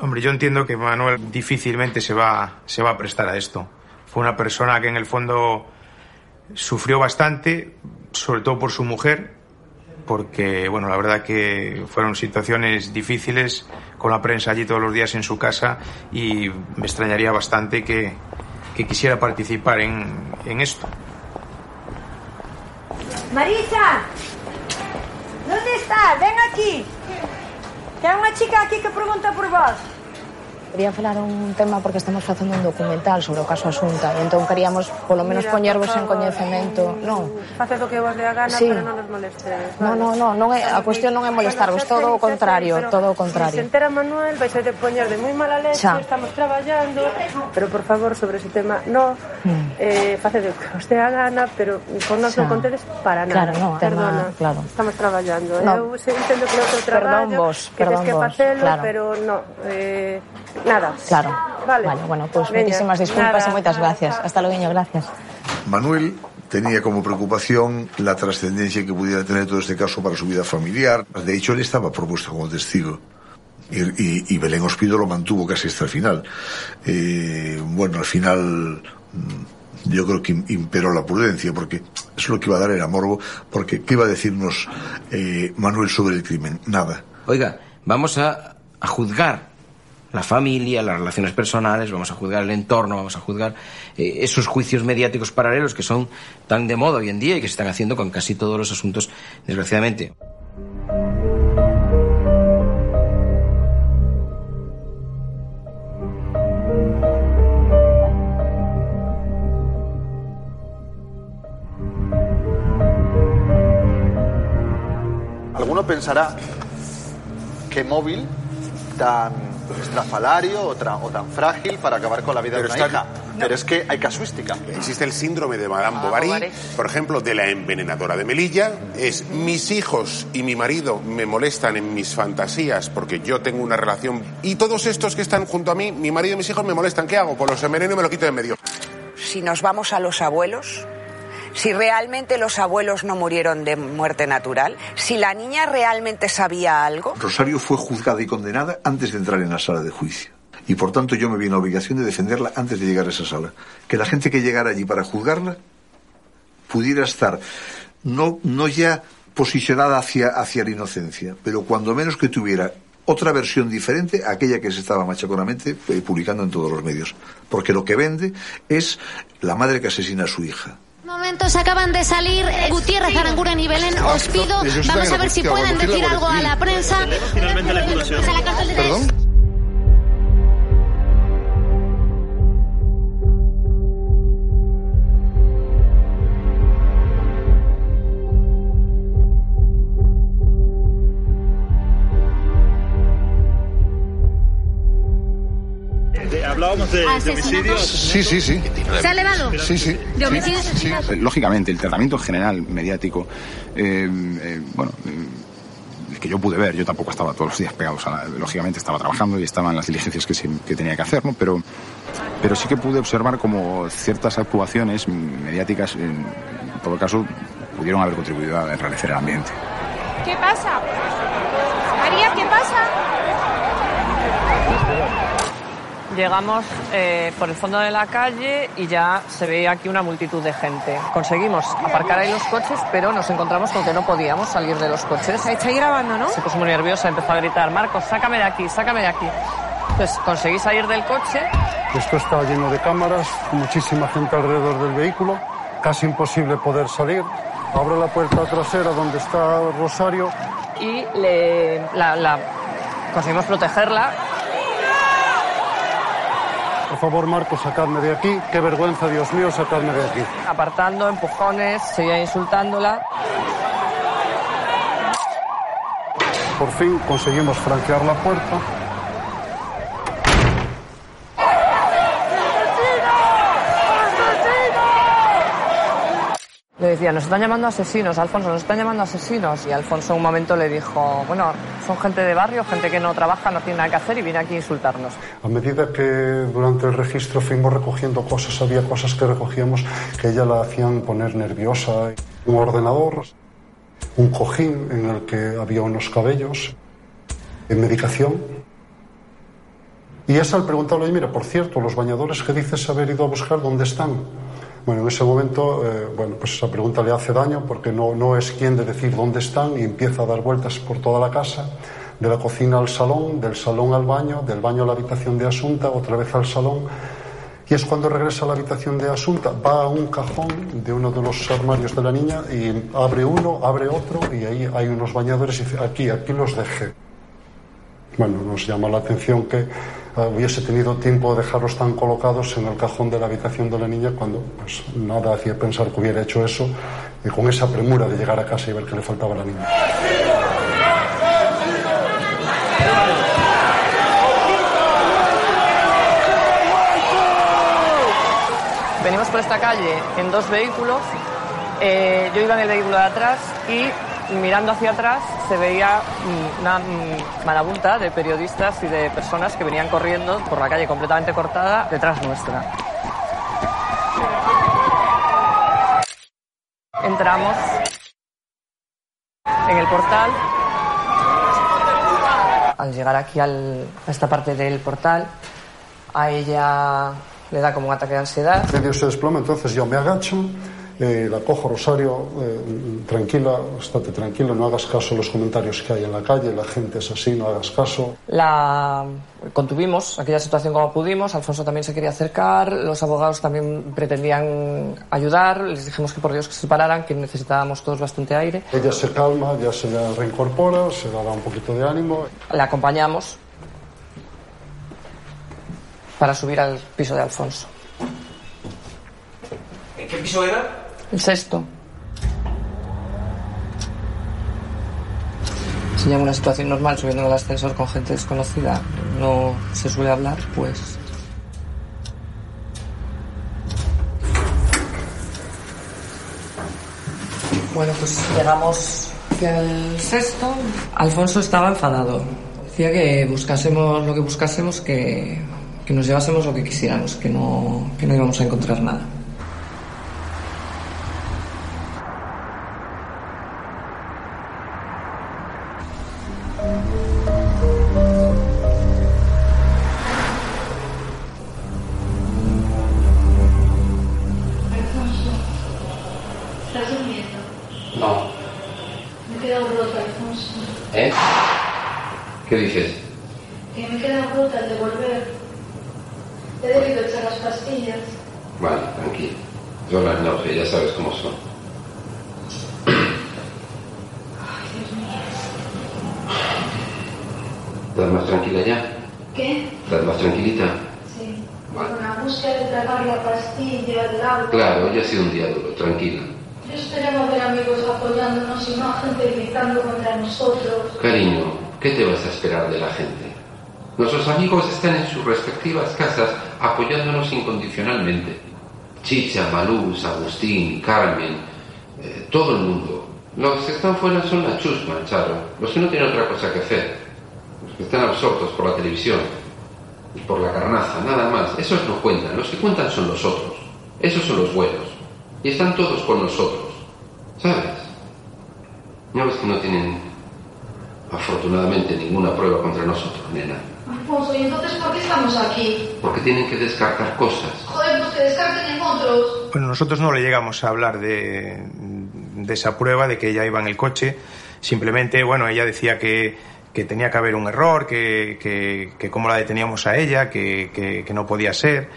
Hombre, yo entiendo que Manuel difícilmente se va, se va a prestar a esto. Fue una persona que en el fondo sufrió bastante, sobre todo por su mujer, porque, bueno, la verdad que fueron situaciones difíciles con la prensa allí todos los días en su casa y me extrañaría bastante que, que quisiera participar en, en esto. Marisa, ¿dónde estás? Ven aquí. Hai unha chica aquí que pregunta por vos. Quería falar un tema porque estamos facendo un documental sobre o caso Asunta e entón queríamos polo menos Mira, poñervos en coñecemento. Non. Faced o que vos dé a gana, sí. pero non nos molestedes. Vale. No, no, no, non é, a cuestión non é molestarvos, bueno, todo o contrario, pero, todo o contrario. Se entera Manuel, vais a te poñer de moi mala leche, Xa. estamos traballando, pero por favor, sobre ese tema, no, mm. eh, faced o que vos dé a gana, pero con nos non contedes para nada. Claro, no, Perdona, tema, claro. estamos traballando. ¿eh? No. Eu entendo que non traballo, perdón vos, que perdón que facelo, claro. pero no, eh, nada. Claro. Vale. Vale, bueno, pues Veña, muchísimas disculpas nada, y muchas gracias. Hasta luego, gracias. Manuel tenía como preocupación la trascendencia que pudiera tener todo este caso para su vida familiar. De hecho, él estaba propuesto como testigo. Y, y- y Belén Ospido lo mantuvo casi hasta el final. Eh, bueno, al final mm, yo creo que im- imperó la prudencia, porque eso lo que iba a dar era morbo, porque ¿qué iba a decirnos eh, Manuel sobre el crimen? Nada. Oiga, vamos a, a juzgar la familia, las relaciones personales, vamos a juzgar el entorno, vamos a juzgar eh, esos juicios mediáticos paralelos que son tan de moda hoy en día y que se están haciendo con casi todos los asuntos, desgraciadamente. Alguno pensará que móvil tan estrafalario o, tra- o tan frágil para acabar con la vida Pero de una está- hija. Pero es que hay casuística. Existe el síndrome de Madame Ah, Bovary, Bovary. por ejemplo, de la envenenadora de Melilla. Es mis hijos y mi marido me molestan en mis fantasías porque yo tengo una relación. Y todos estos que están junto a mí, mi marido y mis hijos me molestan. ¿Qué hago? Pues los enveneno y me lo quito de en medio. Si nos vamos a los abuelos, si realmente los abuelos no murieron de muerte natural, si la niña realmente sabía algo, Rosario fue juzgada y condenada antes de entrar en la sala de juicio. Y por tanto yo me vi en la obligación de defenderla antes de llegar a esa sala. Que la gente que llegara allí para juzgarla pudiera estar no, no ya posicionada hacia, hacia la inocencia, pero cuando menos que tuviera otra versión diferente a aquella que se estaba machaconamente eh, publicando en todos los medios. Porque lo que vende es la madre que asesina a su hija. Momentos acaban de salir eh, Gutiérrez, Aranguren y Belén. Os pido, vamos a ver si pueden decir algo a la prensa. Finalmente la. Hablábamos de, de. Sí, sí, sí. ¿Se ha elevado? Sí, sí. ¿De homicidios Sí, sí. Lógicamente, el tratamiento general mediático, eh, eh, bueno, eh, el que yo pude ver, yo tampoco estaba todos los días pegados a la, lógicamente estaba trabajando y estaban las diligencias que, se- que tenía que hacer, ¿no? Pero, pero sí que pude observar como ciertas actuaciones mediáticas, en todo caso, pudieron haber contribuido a enrarecer el ambiente. ¿Qué pasa? María, ¿qué pasa? Llegamos eh, por el fondo de la calle y ya se veía aquí una multitud de gente. Conseguimos aparcar ahí los coches, pero nos encontramos con que no podíamos salir de los coches. Estáis grabando, ¿no? Se puso muy nerviosa, empezó a gritar, Marcos, sácame de aquí, sácame de aquí. Entonces conseguí salir del coche Esto está lleno de cámaras, muchísima gente alrededor del vehículo, casi imposible poder salir. Abro la puerta trasera donde está Rosario. y le, la, la- conseguimos protegerla. Por favor, Marco, sacadme de aquí. Qué vergüenza, Dios mío, sacadme de aquí. apartando, empujones, seguía insultándola. Por fin conseguimos franquear la puerta. Decía, nos están llamando asesinos, Alfonso, nos están llamando asesinos. Y Alfonso un momento le dijo, bueno, son gente de barrio, gente que no trabaja, no tiene nada que hacer y viene aquí a insultarnos. A medida que durante el registro fuimos recogiendo cosas, había cosas que recogíamos que ella la hacían poner nerviosa. Un ordenador, un cojín en el que había unos cabellos, en medicación. Y es al preguntarle, mira, por cierto, los bañadores que dices haber ido a buscar, ¿dónde están? Bueno, en ese momento, eh, bueno, pues esa pregunta le hace daño porque no, no es quien de decir dónde están y empieza a dar vueltas por toda la casa, de la cocina al salón, del salón al baño, del baño a la habitación de Asunta, otra vez al salón. Y es cuando regresa a la habitación de Asunta, va a un cajón de uno de los armarios de la niña y abre uno, abre otro y ahí hay unos bañadores y dice, aquí, aquí los dejé. Bueno, nos llama la atención que hubiese tenido tiempo de dejarlos tan colocados en el cajón de la habitación de la niña cuando pues nada hacía pensar que hubiera hecho eso y con esa premura de llegar a casa y ver que le faltaba a la niña. Venimos por esta calle en dos vehículos. Eh, yo iba en el vehículo de atrás y mirando hacia atrás se veía mm, una mm, marabunta de periodistas y de personas que venían corriendo por la calle completamente cortada detrás nuestra. Entramos en el portal. Al llegar aquí al- a esta parte del portal, a ella le da como un ataque de ansiedad. Medio se desploma, entonces yo me agacho, eh, la cojo Rosario, eh, tranquila, estate tranquila, no hagas caso a los comentarios que hay en la calle, la gente es así, no hagas caso. La contuvimos, aquella situación como pudimos. Alfonso también se quería acercar, los abogados también pretendían ayudar. Les dijimos que por Dios que se pararan, que necesitábamos todos bastante aire. Ella se calma, ya se reincorpora, se le da un poquito de ánimo. La acompañamos para subir al piso de Alfonso. ¿En qué piso era? El sexto. Ya en una situación normal, subiendo en el ascensor con gente desconocida, no se suele hablar, pues Bueno, pues llegamos el sexto. Alfonso estaba enfadado. Decía que buscásemos lo que buscásemos, que, que nos llevásemos lo que quisiéramos, que no, que no íbamos a encontrar nada. Respectivas casas apoyándonos incondicionalmente. Chicha, Malús, Agustín, Carmen, eh, todo el mundo. Los que están fuera son la chusma, Charo. Los que no tienen otra cosa que hacer. Los que están absortos por la televisión y por la carnaza, nada más. Esos no cuentan. Los que cuentan son los otros. Esos son los buenos. Y están todos con nosotros. ¿Sabes? ¿No ves que no tienen afortunadamente ninguna prueba contra nosotros, nena? Alfonso, ¿y entonces por qué estamos aquí? Porque tienen que descartar cosas. Joder, pues que descarten en otros. Bueno, nosotros no le llegamos a hablar de, de esa prueba, de que ella iba en el coche. Simplemente, bueno, ella decía que, que tenía que haber un error, que, que, que cómo la deteníamos a ella, que, que, que no podía ser.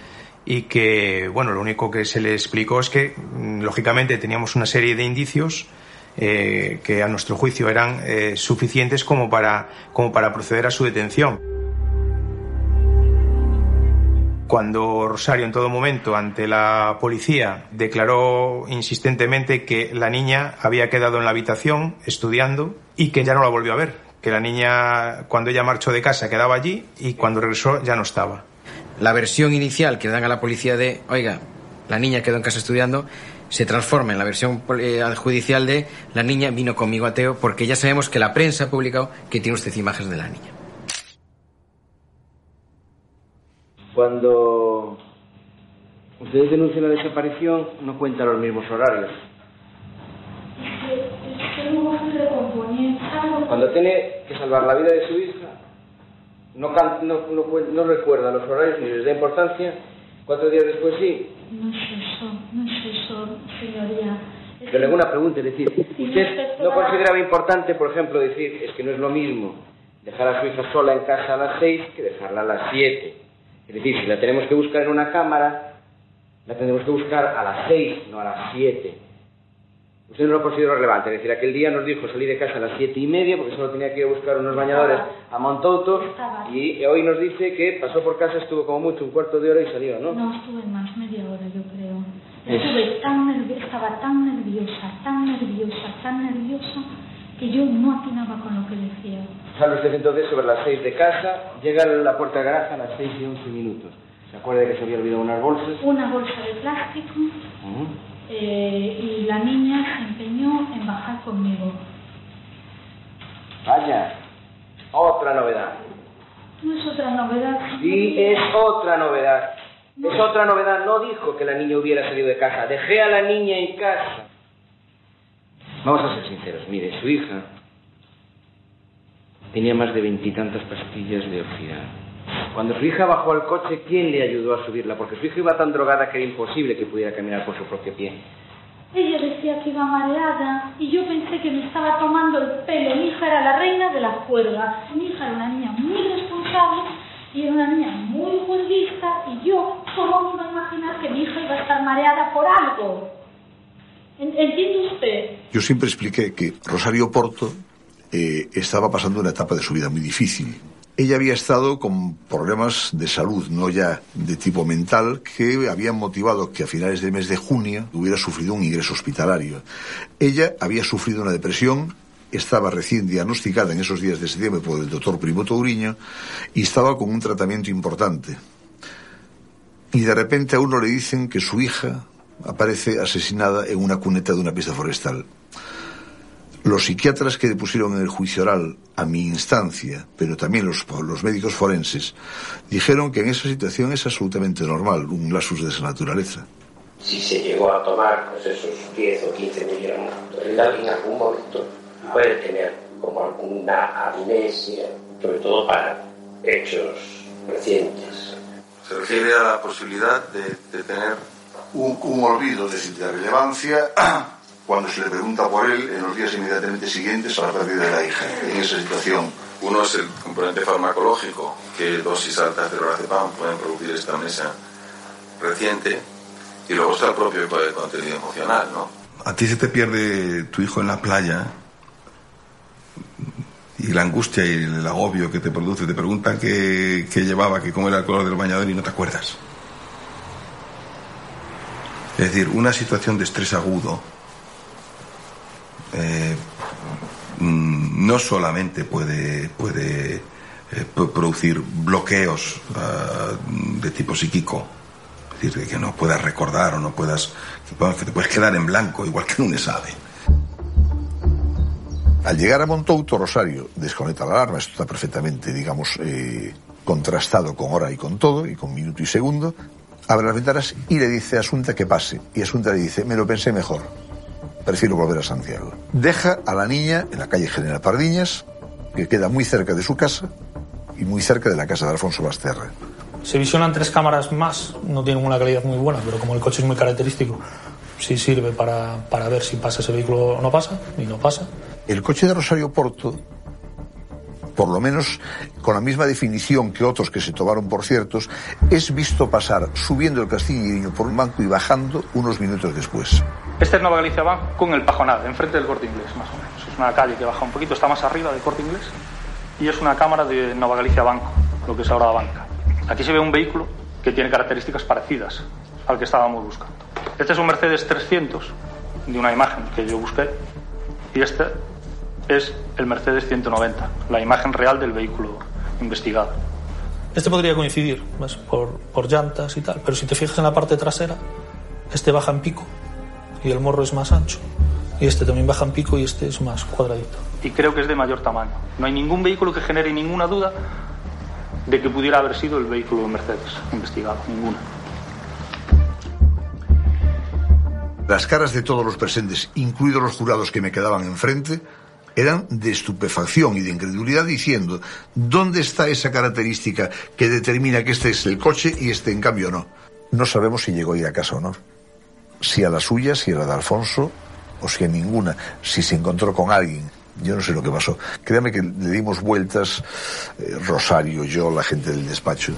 Y que, bueno, lo único que se le explicó es que, mm, lógicamente, teníamos una serie de indicios eh, que a nuestro juicio eran eh, suficientes como para, como para proceder a su detención. Cuando Rosario en todo momento ante la policía declaró insistentemente que la niña había quedado en la habitación estudiando y que ya no la volvió a ver, que la niña cuando ella marchó de casa quedaba allí y cuando regresó ya no estaba. La versión inicial que dan a la policía de, oiga, la niña quedó en casa estudiando, se transforma en la versión eh, judicial de, la niña vino conmigo a Teo, porque ya sabemos que la prensa ha publicado que tiene usted imágenes de la niña. Cuando ustedes denuncian la desaparición, no cuentan los mismos horarios. Cuando tiene que salvar la vida de su hija, No, no, no, recuerda los horarios ni les da importancia. Cuatro días después sí. No es eso, no es eso, señoría. Es Pero le hago una pregunta, es decir, ¿usted no consideraba importante, por ejemplo, decir, es que no es lo mismo dejar a su hija sola en casa a las seis que dejarla a las siete? Es decir, si la tenemos que buscar en una cámara, la tendremos que buscar a las seis, no a las siete. Usted no lo consideró relevante, es decir, aquel día nos dijo salir de casa a las siete y media porque solo tenía que ir a buscar unos bañadores a Montouto y hoy nos dice que pasó por casa, estuvo como mucho un cuarto de hora y salió, ¿no? No, estuve más, media hora yo creo. Es- Estuve tan nerviosa, estaba tan nerviosa, tan nerviosa, tan nerviosa, que yo no atinaba con lo que decía. Sale usted entonces sobre las 6 de casa, llega a la puerta de garaje a las 6 y 11 minutos. ¿Se acuerda de que se había olvidado unas bolsas? Una bolsa de plástico Ujú. eh, y la niña se empeñó en bajar conmigo. Vaya, otra novedad. No es otra novedad. Sí, es otra novedad. Es otra novedad. No dijo que la niña hubiera salido de casa. Dejé a la niña en casa. Vamos a ser sinceros. Mire, su hija tenía más de veintitantas pastillas de oxidad. Cuando su hija bajó al coche, ¿quién le ayudó a subirla? Porque su hija iba tan drogada que era imposible que pudiera caminar por su propio pie. Ella decía que iba mareada y yo pensé que me estaba tomando el pelo. Mi hija era la reina de la juerga. Mi hija era una niña muy responsable y era una niña muy juerguista y yo, ¿cómo me iba a imaginar que mi hija iba a estar mareada por algo? ¿En- ¿Entiende usted? Yo siempre expliqué que Rosario Porto eh, estaba pasando una etapa de su vida muy difícil. Ella había estado con problemas de salud, no ya de tipo mental, que habían motivado que a finales del mes de junio hubiera sufrido un ingreso hospitalario. Ella había sufrido una depresión, estaba recién diagnosticada en esos días de septiembre por el doctor Primo Touriño y estaba con un tratamiento importante. Y de repente a uno le dicen que su hija aparece asesinada en una cuneta de una pista forestal. Los psiquiatras que depusieron en el juicio oral a mi instancia, pero también los, los médicos forenses, dijeron que en esa situación es absolutamente normal, un lasus de esa naturaleza. si se llegó a tomar pues esos 10 o 15 miligramos, en en algún momento puede tener como alguna amnesia, sobre todo para hechos recientes. Se refiere a la posibilidad de, de tener Un, un olvido de, de relevancia cuando se le pregunta por él en los días inmediatamente siguientes a la pérdida de la hija. En esa situación Uno es el componente farmacológico, que dosis altas de lorazepam pueden producir esta amnesia reciente, y luego está el propio contenido emocional, ¿no? A ti se te pierde tu hijo en la playa y la angustia y el agobio que te produce, te preguntan qué, qué llevaba, que cómo era el color del bañador y no te acuerdas. Es decir, una situación de estrés agudo eh, mm, no solamente puede, puede eh, pro- producir bloqueos ah, de tipo psíquico, es decir, de que no puedas recordar o no puedas, que, te puedes quedar en blanco, igual que un examen. Al llegar a Montouto, Rosario desconecta la alarma, esto está perfectamente, digamos, eh, contrastado con hora y con todo, y con minuto y segundo, abre las ventanas y le dice a Asunta que pase. Y Asunta le dice, me lo pensé mejor, prefiero volver a Santiago. Deja a la niña en la calle General Pardiñas, que queda muy cerca de su casa y muy cerca de la casa de Alfonso Basterra. Se visionan tres cámaras más, no tienen una calidad muy buena, pero como el coche es muy característico, sí sirve para, para ver si pasa ese vehículo o no pasa, y no pasa. El coche de Rosario Porto, por lo menos con la misma definición que otros que se tomaron por ciertos, es visto pasar subiendo el Castillo por un banco y bajando unos minutos después. Este es Nueva Galicia Bank con el Pajonal, enfrente del Corte Inglés, más o menos. Es una calle que baja un poquito, está más arriba del Corte Inglés, y es una cámara de Nueva Galicia Banco, lo que es ahora la banca. Aquí se ve un vehículo que tiene características parecidas al que estábamos buscando. Este es un Mercedes 300, de una imagen que yo busqué, y este es el Mercedes 190, la imagen real del vehículo investigado. Este podría coincidir ¿ves? Por, por llantas y tal, pero si te fijas en la parte trasera, este baja en pico y el morro es más ancho. Y este también baja en pico y este es más cuadradito. Y creo que es de mayor tamaño. No hay ningún vehículo que genere ninguna duda de que pudiera haber sido el vehículo Mercedes investigado. Ninguna. Las caras de todos los presentes, incluidos los jurados que me quedaban enfrente, eran de estupefacción y de incredulidad diciendo, ¿dónde está esa característica que determina que este es el coche y este en cambio no? No sabemos si llegó a ir a casa o no. Si a la suya, si a la de Alfonso, o si a ninguna, si se encontró con alguien. Yo no sé lo que pasó. Créame que le dimos vueltas, eh, Rosario, yo, la gente del despacho.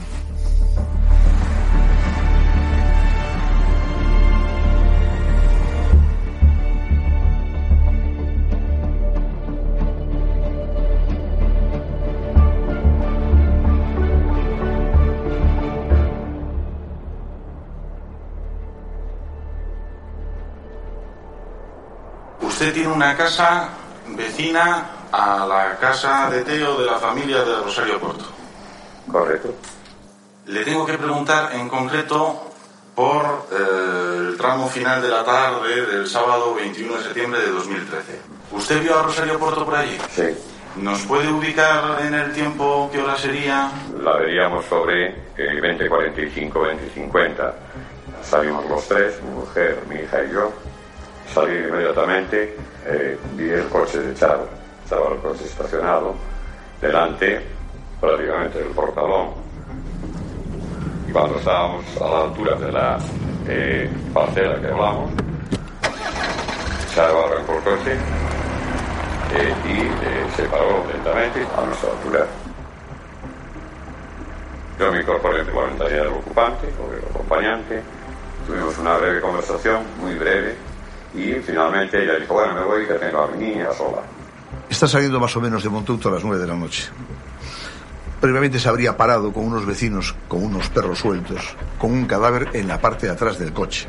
Usted tiene una casa vecina a la casa de Teo de la familia de Rosario Porto. Correcto. Le tengo que preguntar en concreto por eh, el tramo final de la tarde del sábado 21 de septiembre de 2013. ¿Usted vio a Rosario Porto por allí? Sí. ¿Nos puede ubicar en el tiempo qué hora sería? La veríamos sobre eh, 20.45, 20.50. Salimos los tres, mi mujer, mi hija y yo. Salí inmediatamente, eh, vi el coche de Charo. Estaba el coche estacionado delante, prácticamente del portalón. Y cuando estábamos a la altura de la eh, parcela que hablamos, Charo arrancó el coche eh, y eh, se paró lentamente a nuestra altura. Yo me incorporé en la del ocupante, o del acompañante, tuvimos una breve conversación, muy breve, y finalmente ella dijo, bueno, me voy, que tengo a mi niña sola. Está saliendo más o menos de Montauto a las nueve de la noche. Previamente se habría parado con unos vecinos, con unos perros sueltos, con un cadáver en la parte de atrás del coche.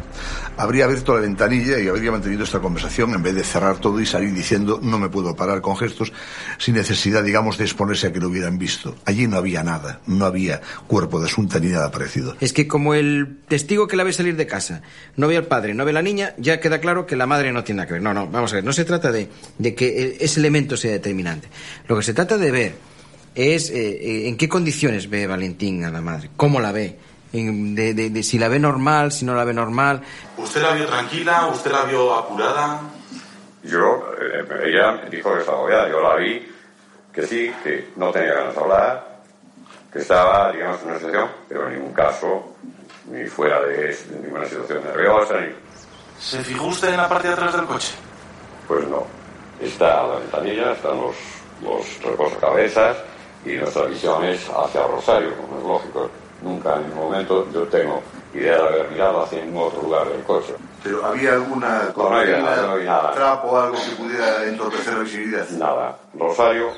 Habría abierto la ventanilla y habría mantenido esta conversación en vez de cerrar todo y salir diciendo no me puedo parar con gestos, sin necesidad, digamos, de exponerse a que lo hubieran visto. Allí no había nada, no había cuerpo de asunta ni nada parecido. Es que como el testigo que la ve salir de casa no ve al padre, no ve a la niña, ya queda claro que la madre no tiene nada que ver. No, no, vamos a ver, no se trata de, de que ese elemento sea determinante. Lo que se trata de ver es eh, en qué condiciones ve Valentín a la madre, cómo la ve, de, de- de si la ve normal, si no la ve normal. ¿Usted la vio tranquila? ¿Usted la vio apurada? Yo, eh, ella me dijo que estaba agobiada, yo la vi, que sí, que no tenía ganas de hablar, que estaba, digamos, en una situación, pero en ningún caso, ni fuera de, de ninguna situación nerviosa, ni... ¿Se fijó usted en la parte de atrás del coche? Pues no. Está la ventanilla, están los, los reposacabezas y nuestra visión es hacia Rosario, como es lógico. Nunca en ningún momento yo tengo idea de haber mirado hacia ningún otro lugar del coche. Pero había alguna No, no había nada, no trapo, algo que pudiera entorpecer la visibilidad. Nada. Rosario,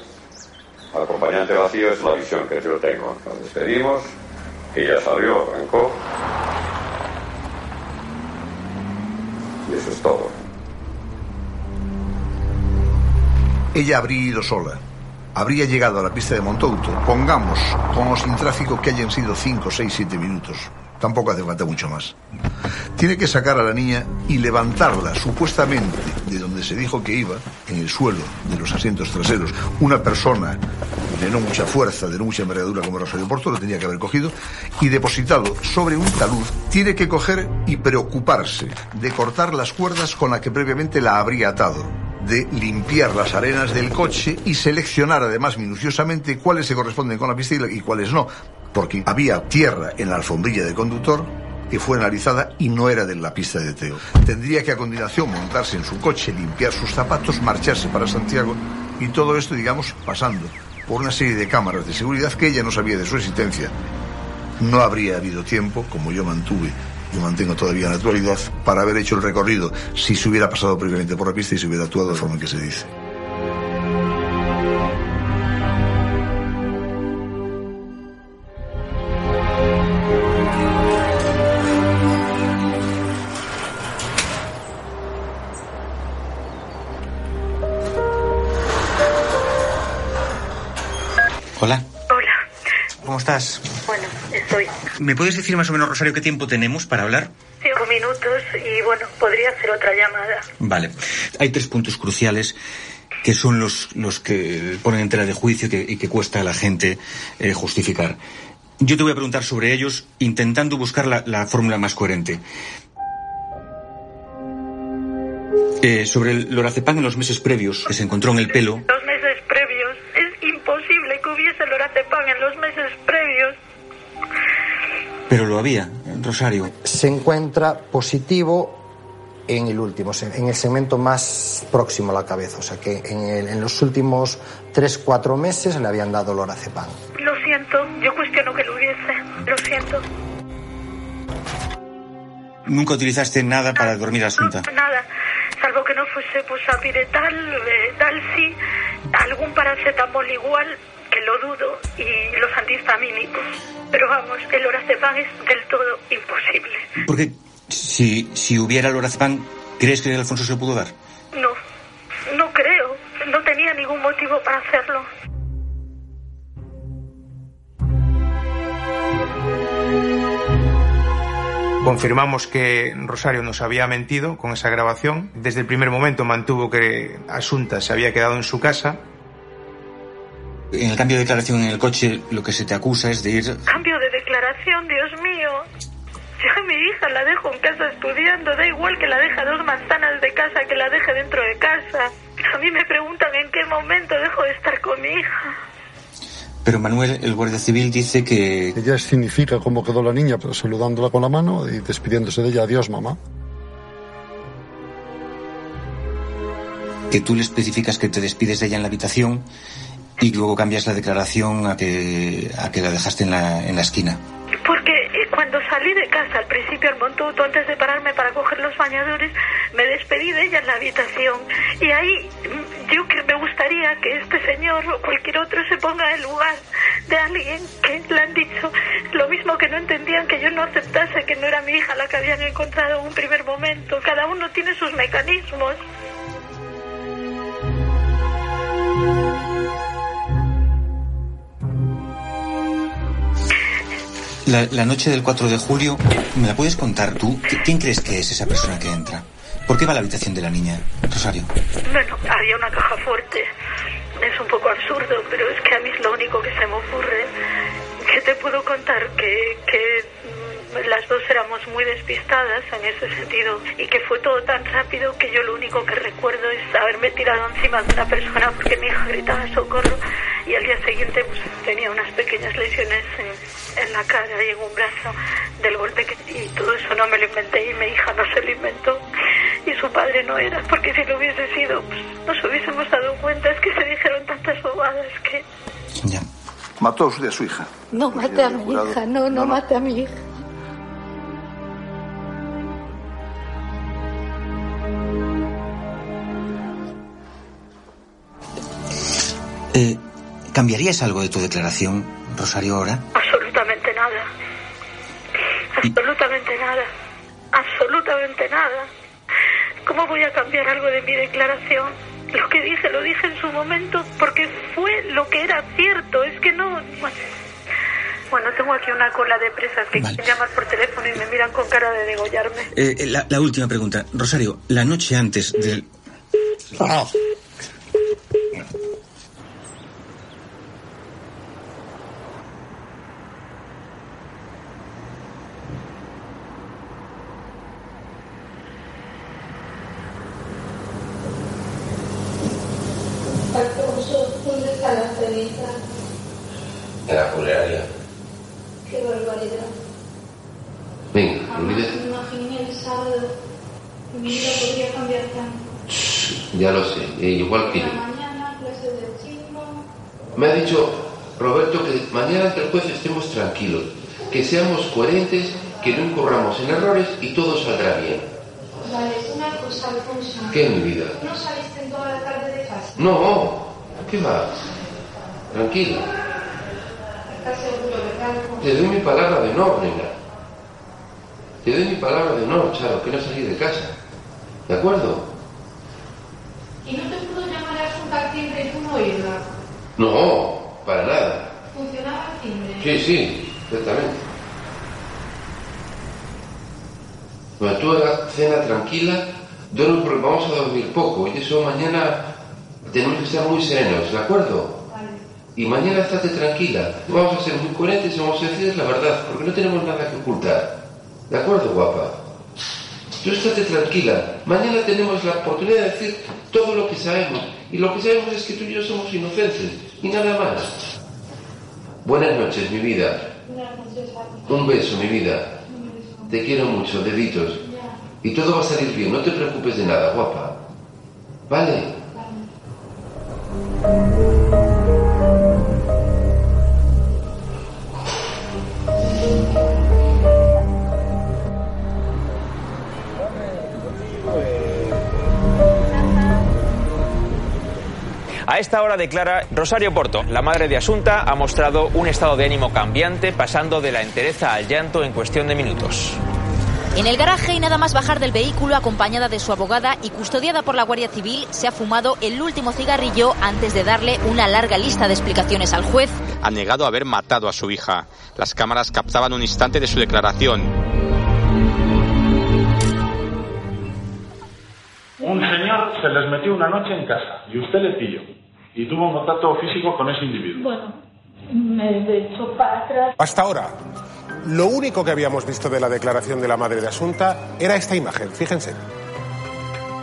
acompañante vacío, es la visión que yo tengo. Nos despedimos, ella salió, arrancó. Y eso es todo. Ella habría ido sola. Habría llegado a la pista de Montouto, pongamos, con o sin tráfico, que hayan sido 5, 6, 7 minutos. Tampoco hace falta mucho más. Tiene que sacar a la niña y levantarla, supuestamente, de donde se dijo que iba, en el suelo de los asientos traseros. Una persona de no mucha fuerza, de no mucha envergadura como Rosario Porto, lo tenía que haber cogido y depositado sobre un talud. Tiene que coger y preocuparse de cortar las cuerdas con las que previamente la habría atado de limpiar las arenas del coche y seleccionar además minuciosamente cuáles se corresponden con la pista y cuáles no, porque había tierra en la alfombrilla del conductor que fue analizada y no era de la pista de Teo. Tendría que a continuación montarse en su coche, limpiar sus zapatos, marcharse para Santiago y todo esto, digamos, pasando por una serie de cámaras de seguridad que ella no sabía de su existencia. No habría habido tiempo, como yo mantuve y mantengo todavía la actualidad, para haber hecho el recorrido si se hubiera pasado previamente por la pista y se hubiera actuado de forma en que se dice. Estás? bueno, estoy ¿Me puedes decir más o menos, Rosario, qué tiempo tenemos para hablar? cinco minutos y bueno, podría hacer otra llamada. Vale. Hay tres puntos cruciales que son los, los que ponen en tela de juicio y que, y que cuesta a la gente eh, justificar. Yo te voy a preguntar sobre ellos intentando buscar la, la fórmula más coherente. Eh, sobre el lorazepam en los meses previos que se encontró en el pelo, imposible que hubiese lorazepam en los meses previos. pero lo había, Rosario. Se encuentra positivo en el último, se- en el segmento más próximo a la cabeza. O sea que en, el- en los últimos 3-4 meses le habían dado lorazepam. Lo siento, yo cuestiono que lo hubiese. Lo siento. Nunca utilizaste nada para dormir a Asunta. Nada. Salvo que no fuese pues apiretal, eh, Dalsi, algún paracetamol igual, que lo dudo, y los antihistamínicos. Pero vamos, el lorazepam es del todo imposible. Porque si, si hubiera lorazepam, ¿crees que Alfonso se lo pudo dar? No, no creo. No tenía ningún motivo para hacerlo. Confirmamos que Rosario nos había mentido con esa grabación. Desde el primer momento mantuvo que Asunta se había quedado en su casa. En el cambio de declaración en el coche, lo que se te acusa es de ir... Cambio de declaración, Dios mío. Yo a mi hija la dejo en casa estudiando, da igual que la deje a dos manzanas de casa que la deje dentro de casa. A mí me preguntan en qué momento dejo de estar con mi hija. Pero Manuel, el guardia civil, dice que... Ella significa cómo quedó la niña, pues, saludándola con la mano y despidiéndose de ella. Adiós, mamá. que tú le especificas que te despides de ella en la habitación y luego cambias la declaración a que, a que la dejaste en la, en la esquina. Porque eh, cuando salí de casa al principio al Montuto, antes de pararme para coger los bañadores, me despedí de ella en la habitación. Y ahí mm, yo que me gustaría que este señor o cualquier otro se ponga en lugar de alguien que le han dicho lo mismo que no entendían que yo no aceptase que no era mi hija la que habían encontrado en un primer momento. Cada uno tiene sus mecanismos. La, noche del 4 de julio, ¿me la puedes contar tú? ¿Qui- ¿Quién crees que es esa persona que entra? ¿Por qué va a la habitación de la niña, Rosario? Bueno, había una caja fuerte. Es un poco absurdo, pero es que a mí es lo único que se me ocurre. ¿Qué te puedo contar? Que, que mm, las dos éramos muy despistadas en ese sentido y que fue todo tan rápido que yo lo único que recuerdo es haberme tirado encima de una persona porque mi hija gritaba socorro y al día siguiente pues, tenía unas pequeñas lesiones en, en la cara y en un brazo del golpe que y todo eso no me lo inventé y mi hija no se lo inventó y su padre no era porque si lo hubiese sido pues, nos hubiésemos dado cuenta es que se dijeron tantas bobadas que Mató usted a su hija. No mate a mi jurado. hija, no, no mate a mi hija. Eh, ¿Cambiarías algo de tu declaración, Rosario, ahora? absolutamente nada. Absolutamente nada. Absolutamente nada. ¿cómo voy a cambiar algo de mi declaración? lo que dije lo dije en su momento porque fue lo que era cierto. Es que no bueno, tengo aquí una cola de presas que quieren llamar por teléfono y me miran con cara de degollarme. Eh, eh, la, la última pregunta. Rosario, la noche antes del... Alfonso, ¿dónde está la cenita? En la funeraria. Qué barbaridad. Venga, Jamás olvídate. me imaginé el sábado. Mi vida podría cambiar tanto. Ya lo sé, eh, igual que yo. La mañana, clase de chino. Me ha dicho Roberto que mañana ante el juez estemos tranquilos, que seamos coherentes, que no incurramos en errores y todo saldrá bien. Vale, una cosa, Alfonso. ¿Qué, mi vida? ¿No saliste en toda la tarde de casa? No, ¿qué va? Tranquila. ¿Estás seguro, verdad? Te doy mi palabra de honor, nena. Te doy mi palabra de honor, Charo, que no salí de casa. ¿De acuerdo? ¿Y no te pudo llamar a su timbre y tú no oírla? No, para nada. ¿Funcionaba el timbre? Sí, sí, exactamente. Bueno, tú haga cena tranquila, duerme porque vamos a dormir poco y eso mañana tenemos que estar muy serenos, ¿de acuerdo? Y mañana estate tranquila, vamos a ser muy coherentes y vamos a decir la verdad, porque no tenemos nada que ocultar. ¿De acuerdo, guapa? Tú estate tranquila. Mañana tenemos la oportunidad de decir todo lo que sabemos. Y lo que sabemos es que tú y yo somos inocentes. Y nada más. Buenas noches, mi vida. Un beso, mi vida. Te quiero mucho, deditos. Y todo va a salir bien. No te preocupes de nada, guapa. ¿Vale? A esta hora declara Rosario Porto. La madre de Asunta ha mostrado un estado de ánimo cambiante, pasando de la entereza al llanto en cuestión de minutos. En el garaje y nada más bajar del vehículo acompañada de su abogada y custodiada por la Guardia Civil, se ha fumado el último cigarrillo antes de darle una larga lista de explicaciones al juez. Ha negado haber matado a su hija. Las cámaras captaban un instante de su declaración. Un señor se les metió una noche en casa y usted le pilló y tuvo un contacto físico con ese individuo. Bueno, me echó para atrás. Hasta ahora, lo único que habíamos visto de la declaración de la madre de Asunta era esta imagen, fíjense.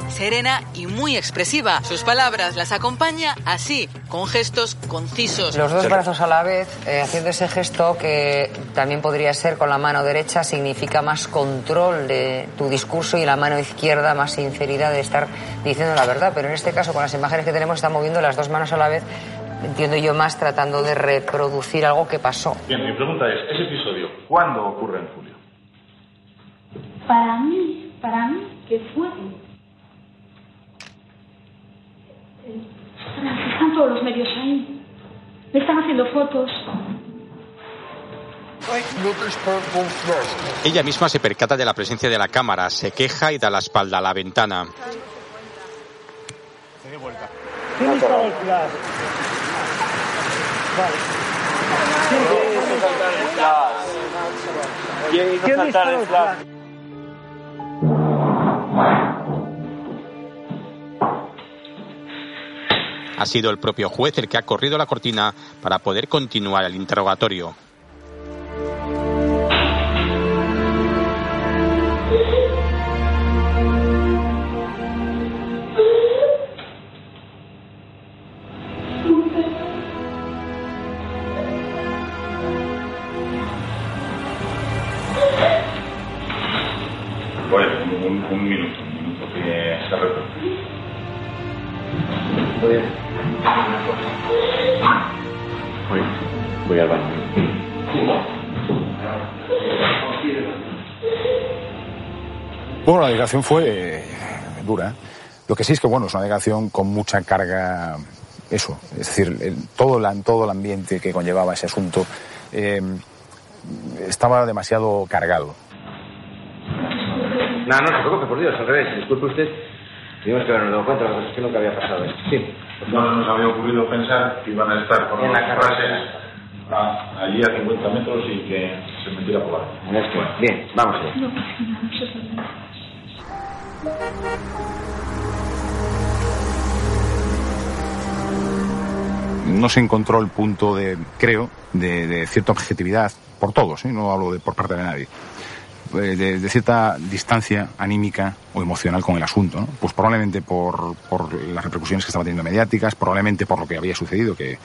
Serena y muy expresiva. Sus palabras las acompaña así, con gestos concisos. Los dos brazos a la vez, eh, haciendo ese gesto que también podría ser con la mano derecha, significa más control de tu discurso y la mano izquierda más sinceridad de estar diciendo la verdad. Pero en este caso, con las imágenes que tenemos, está moviendo las dos manos a la vez, entiendo yo más tratando de reproducir algo que pasó. Bien, mi pregunta es, ese episodio, ¿cuándo ocurre en julio? Para mí, para mí, que fue. Están todos los medios ahí. Me están haciendo fotos. Ella misma se percata de la presencia de la cámara, se queja y da la espalda a la ventana. ¿Quién está el flash? ¿Quién hizo saltar el flash? Ha sido el propio juez el que ha corrido la cortina para poder continuar el interrogatorio. Bueno, la declaración fue eh, dura. Lo que sí es que, bueno, es una declaración con mucha carga, eso, es decir, el- todo, la, todo el ambiente que conllevaba ese asunto eh, estaba demasiado cargado. No, no se preocupe, por Dios, al revés. Disculpe usted. Tuvimos que habernos dado cuenta, lo que pasa es que nunca había pasado. Sí. No nos había ocurrido pensar que iban a estar con En la frases a- allí a 50 metros y que se metiera por ahí. Bien, vamos allá. No se encontró el punto de, creo, de, cierta objetividad por todos, ¿eh? no hablo de por parte de nadie, eh, de, cierta distancia anímica o emocional con el asunto, pues probablemente por, por las repercusiones que estaba teniendo mediáticas, probablemente por lo que había sucedido, que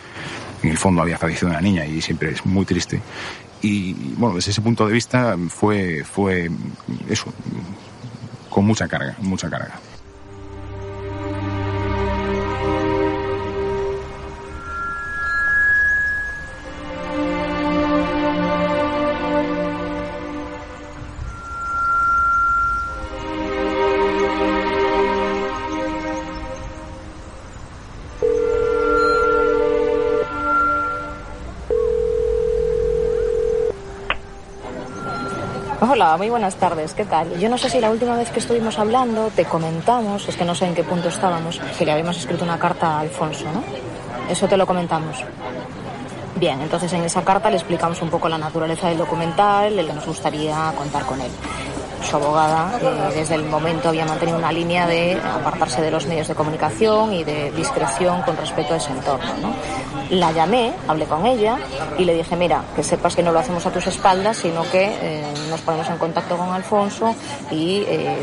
en el fondo había fallecido una niña y siempre es muy triste. Y bueno, desde ese punto de vista fue, fue eso, con mucha carga, mucha carga. Hola, muy buenas tardes, ¿qué tal? Yo no sé si la última vez que estuvimos hablando te comentamos, es que no sé en qué punto estábamos, que le habíamos escrito una carta a Alfonso, ¿no? Eso te lo comentamos. Bien, entonces en esa carta le explicamos un poco la naturaleza del documental, el que nos gustaría contar con él. Su abogada eh, desde el momento había mantenido una línea de apartarse de los medios de comunicación y de discreción con respecto a ese entorno. ¿no? La llamé, hablé con ella y le dije, mira, que sepas que no lo hacemos a tus espaldas, sino que eh, nos ponemos en contacto con Alfonso y eh,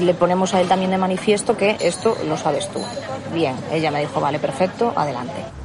le ponemos a él también de manifiesto que esto lo sabes tú. Bien, ella me dijo, vale, perfecto, adelante.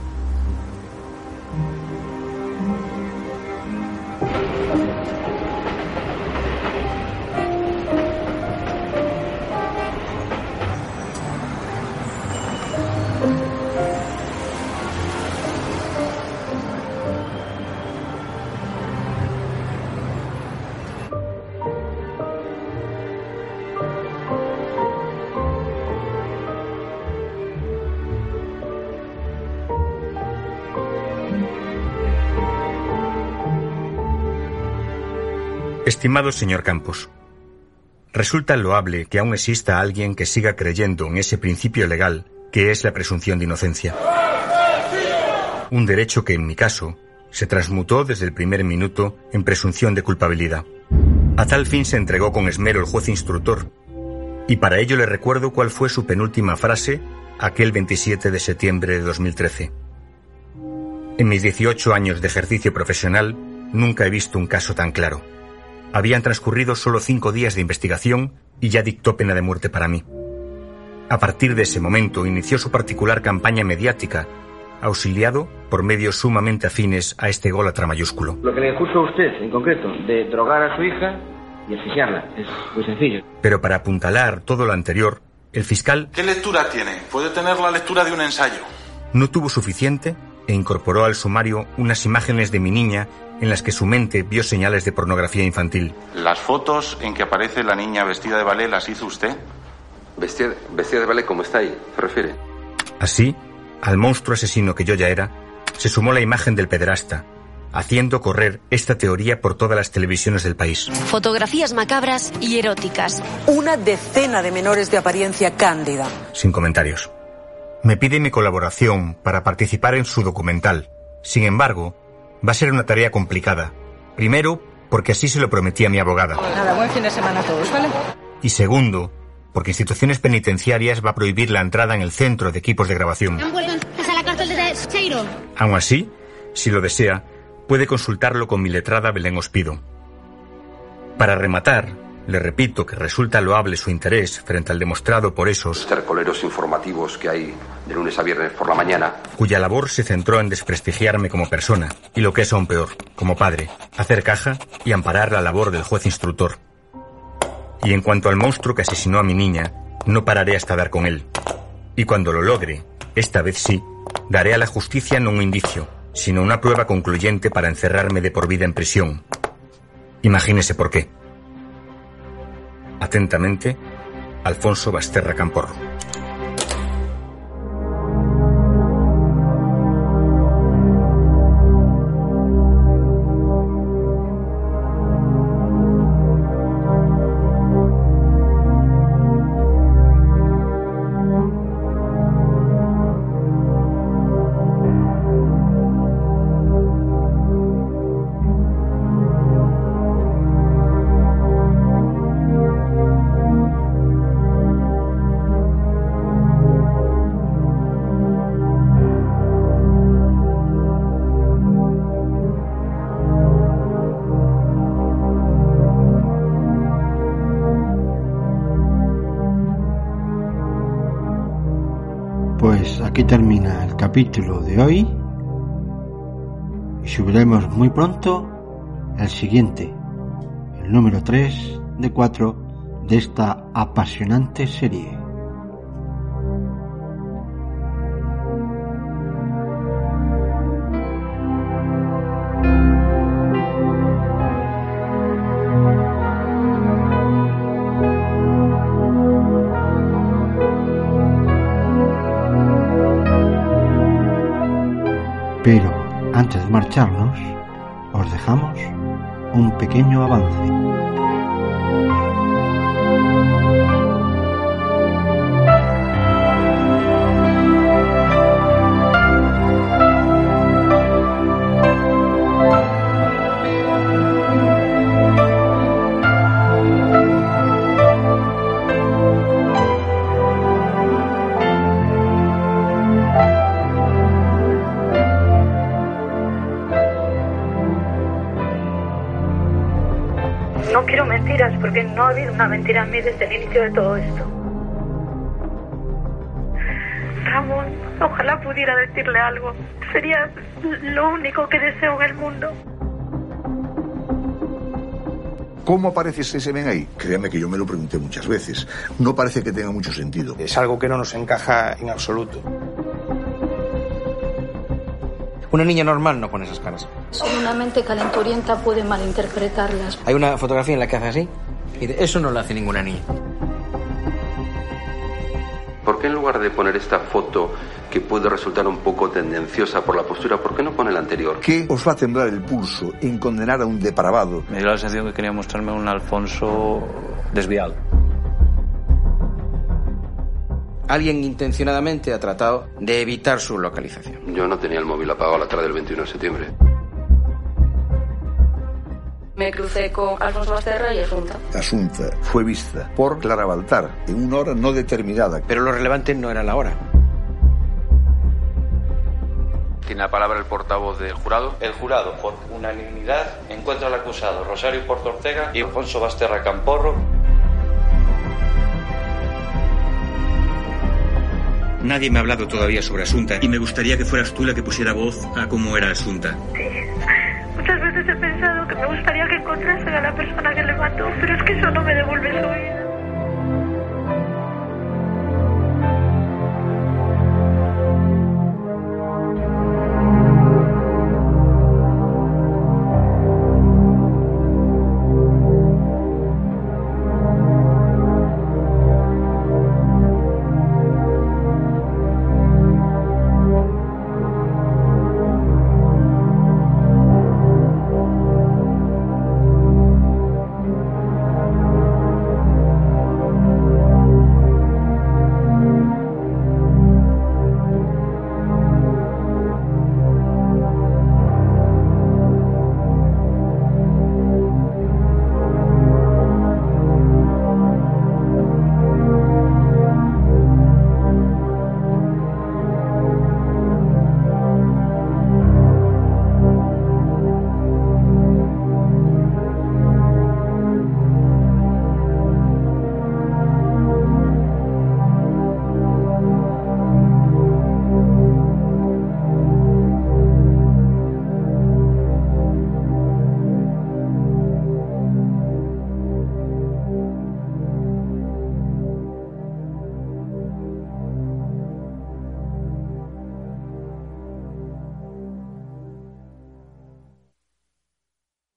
Estimado señor Campos, resulta loable que aún exista alguien que siga creyendo en ese principio legal que es la presunción de inocencia. Un derecho que, en mi caso, se transmutó desde el primer minuto en presunción de culpabilidad. A tal fin se entregó con esmero el juez instructor, y para ello le recuerdo cuál fue su penúltima frase aquel 27 de septiembre de 2013. En mis 18 años de ejercicio profesional nunca he visto un caso tan claro. Habían transcurrido solo cinco días de investigación y ya dictó pena de muerte para mí. A partir de ese momento inició su particular campaña mediática, auxiliado por medios sumamente afines a este gólatra mayúsculo. Lo que le acusa a usted, en concreto, de drogar a su hija y asfixiarla, es muy sencillo. Pero para apuntalar todo lo anterior, el fiscal ¿Qué lectura tiene? Puede tener la lectura de un ensayo. no tuvo suficiente e incorporó al sumario unas imágenes de mi niña en las que su mente vio señales de pornografía infantil. ¿Las fotos en que aparece la niña vestida de ballet las hizo usted? Vestida, vestida de ballet como está ahí, se refiere. Así, al monstruo asesino que yo ya era, se sumó la imagen del pederasta, haciendo correr esta teoría por todas las televisiones del país. Fotografías macabras y eróticas. Una decena de menores de apariencia cándida. Sin comentarios. Me pide mi colaboración para participar en su documental. Sin embargo, va a ser una tarea complicada. Primero, porque así se lo prometí a mi abogada. Nada, buen fin de semana a todos, ¿vale? Y segundo, porque instituciones penitenciarias va a prohibir la entrada en el centro de equipos de grabación. Han vuelto a la cárcel de Cheiro. Aún así, si lo desea, puede consultarlo con mi letrada Belén Ospido. Para rematar, le repito que resulta loable su interés frente al demostrado por esos informativos que hay de lunes a viernes por la mañana. cuya labor se centró en desprestigiarme como persona y lo que es aún peor, como padre, hacer caja y amparar la labor del juez instructor. Y en cuanto al monstruo que asesinó a mi niña, no pararé hasta dar con él. Y cuando lo logre, esta vez sí, daré a la justicia no un indicio, sino una prueba concluyente para encerrarme de por vida en prisión. Imagínese por qué. Atentamente, Alfonso Basterra Camporro. Capítulo de hoy y subiremos muy pronto el siguiente, el número 3 de 4 de esta apasionante serie. Pero antes de marcharnos, os dejamos un pequeño avance. Mentira en mí desde el inicio de todo esto. Ramón, ojalá pudiera decirle algo. Sería lo único que deseo en el mundo. ¿Cómo aparece ese semen ahí? Créame que yo me lo pregunté muchas veces. No parece que tenga mucho sentido. Es algo que no nos encaja en absoluto. Una niña normal no pone esas caras. Solo una mente calenturienta puede malinterpretarlas. Hay una fotografía en la que hace así eso no lo hace ninguna niña. ¿Por qué en lugar de poner esta foto que puede resultar un poco tendenciosa por la postura, ¿por qué no pone la anterior? ¿Qué os va a temblar el pulso en condenar a un depravado? Me dio la sensación que quería mostrarme un Alfonso desviado. Alguien intencionadamente ha tratado de evitar su localización. Yo no tenía el móvil apagado a la tarde del 21 de septiembre. Me crucé con Alfonso Basterra y Asunta. Asunta fue vista por Clara Baltar en una hora no determinada. Pero lo relevante no era la hora. Tiene la palabra el portavoz del jurado. El jurado, por unanimidad, encuentra al acusado Rosario Porto Ortega y Alfonso Basterra Camporro Nadie me ha hablado todavía sobre Asunta y me gustaría que fueras tú la que pusiera voz a cómo era Asunta me gustaría que encontrasen a la persona que le mató, pero es que eso no me devuelve su vida.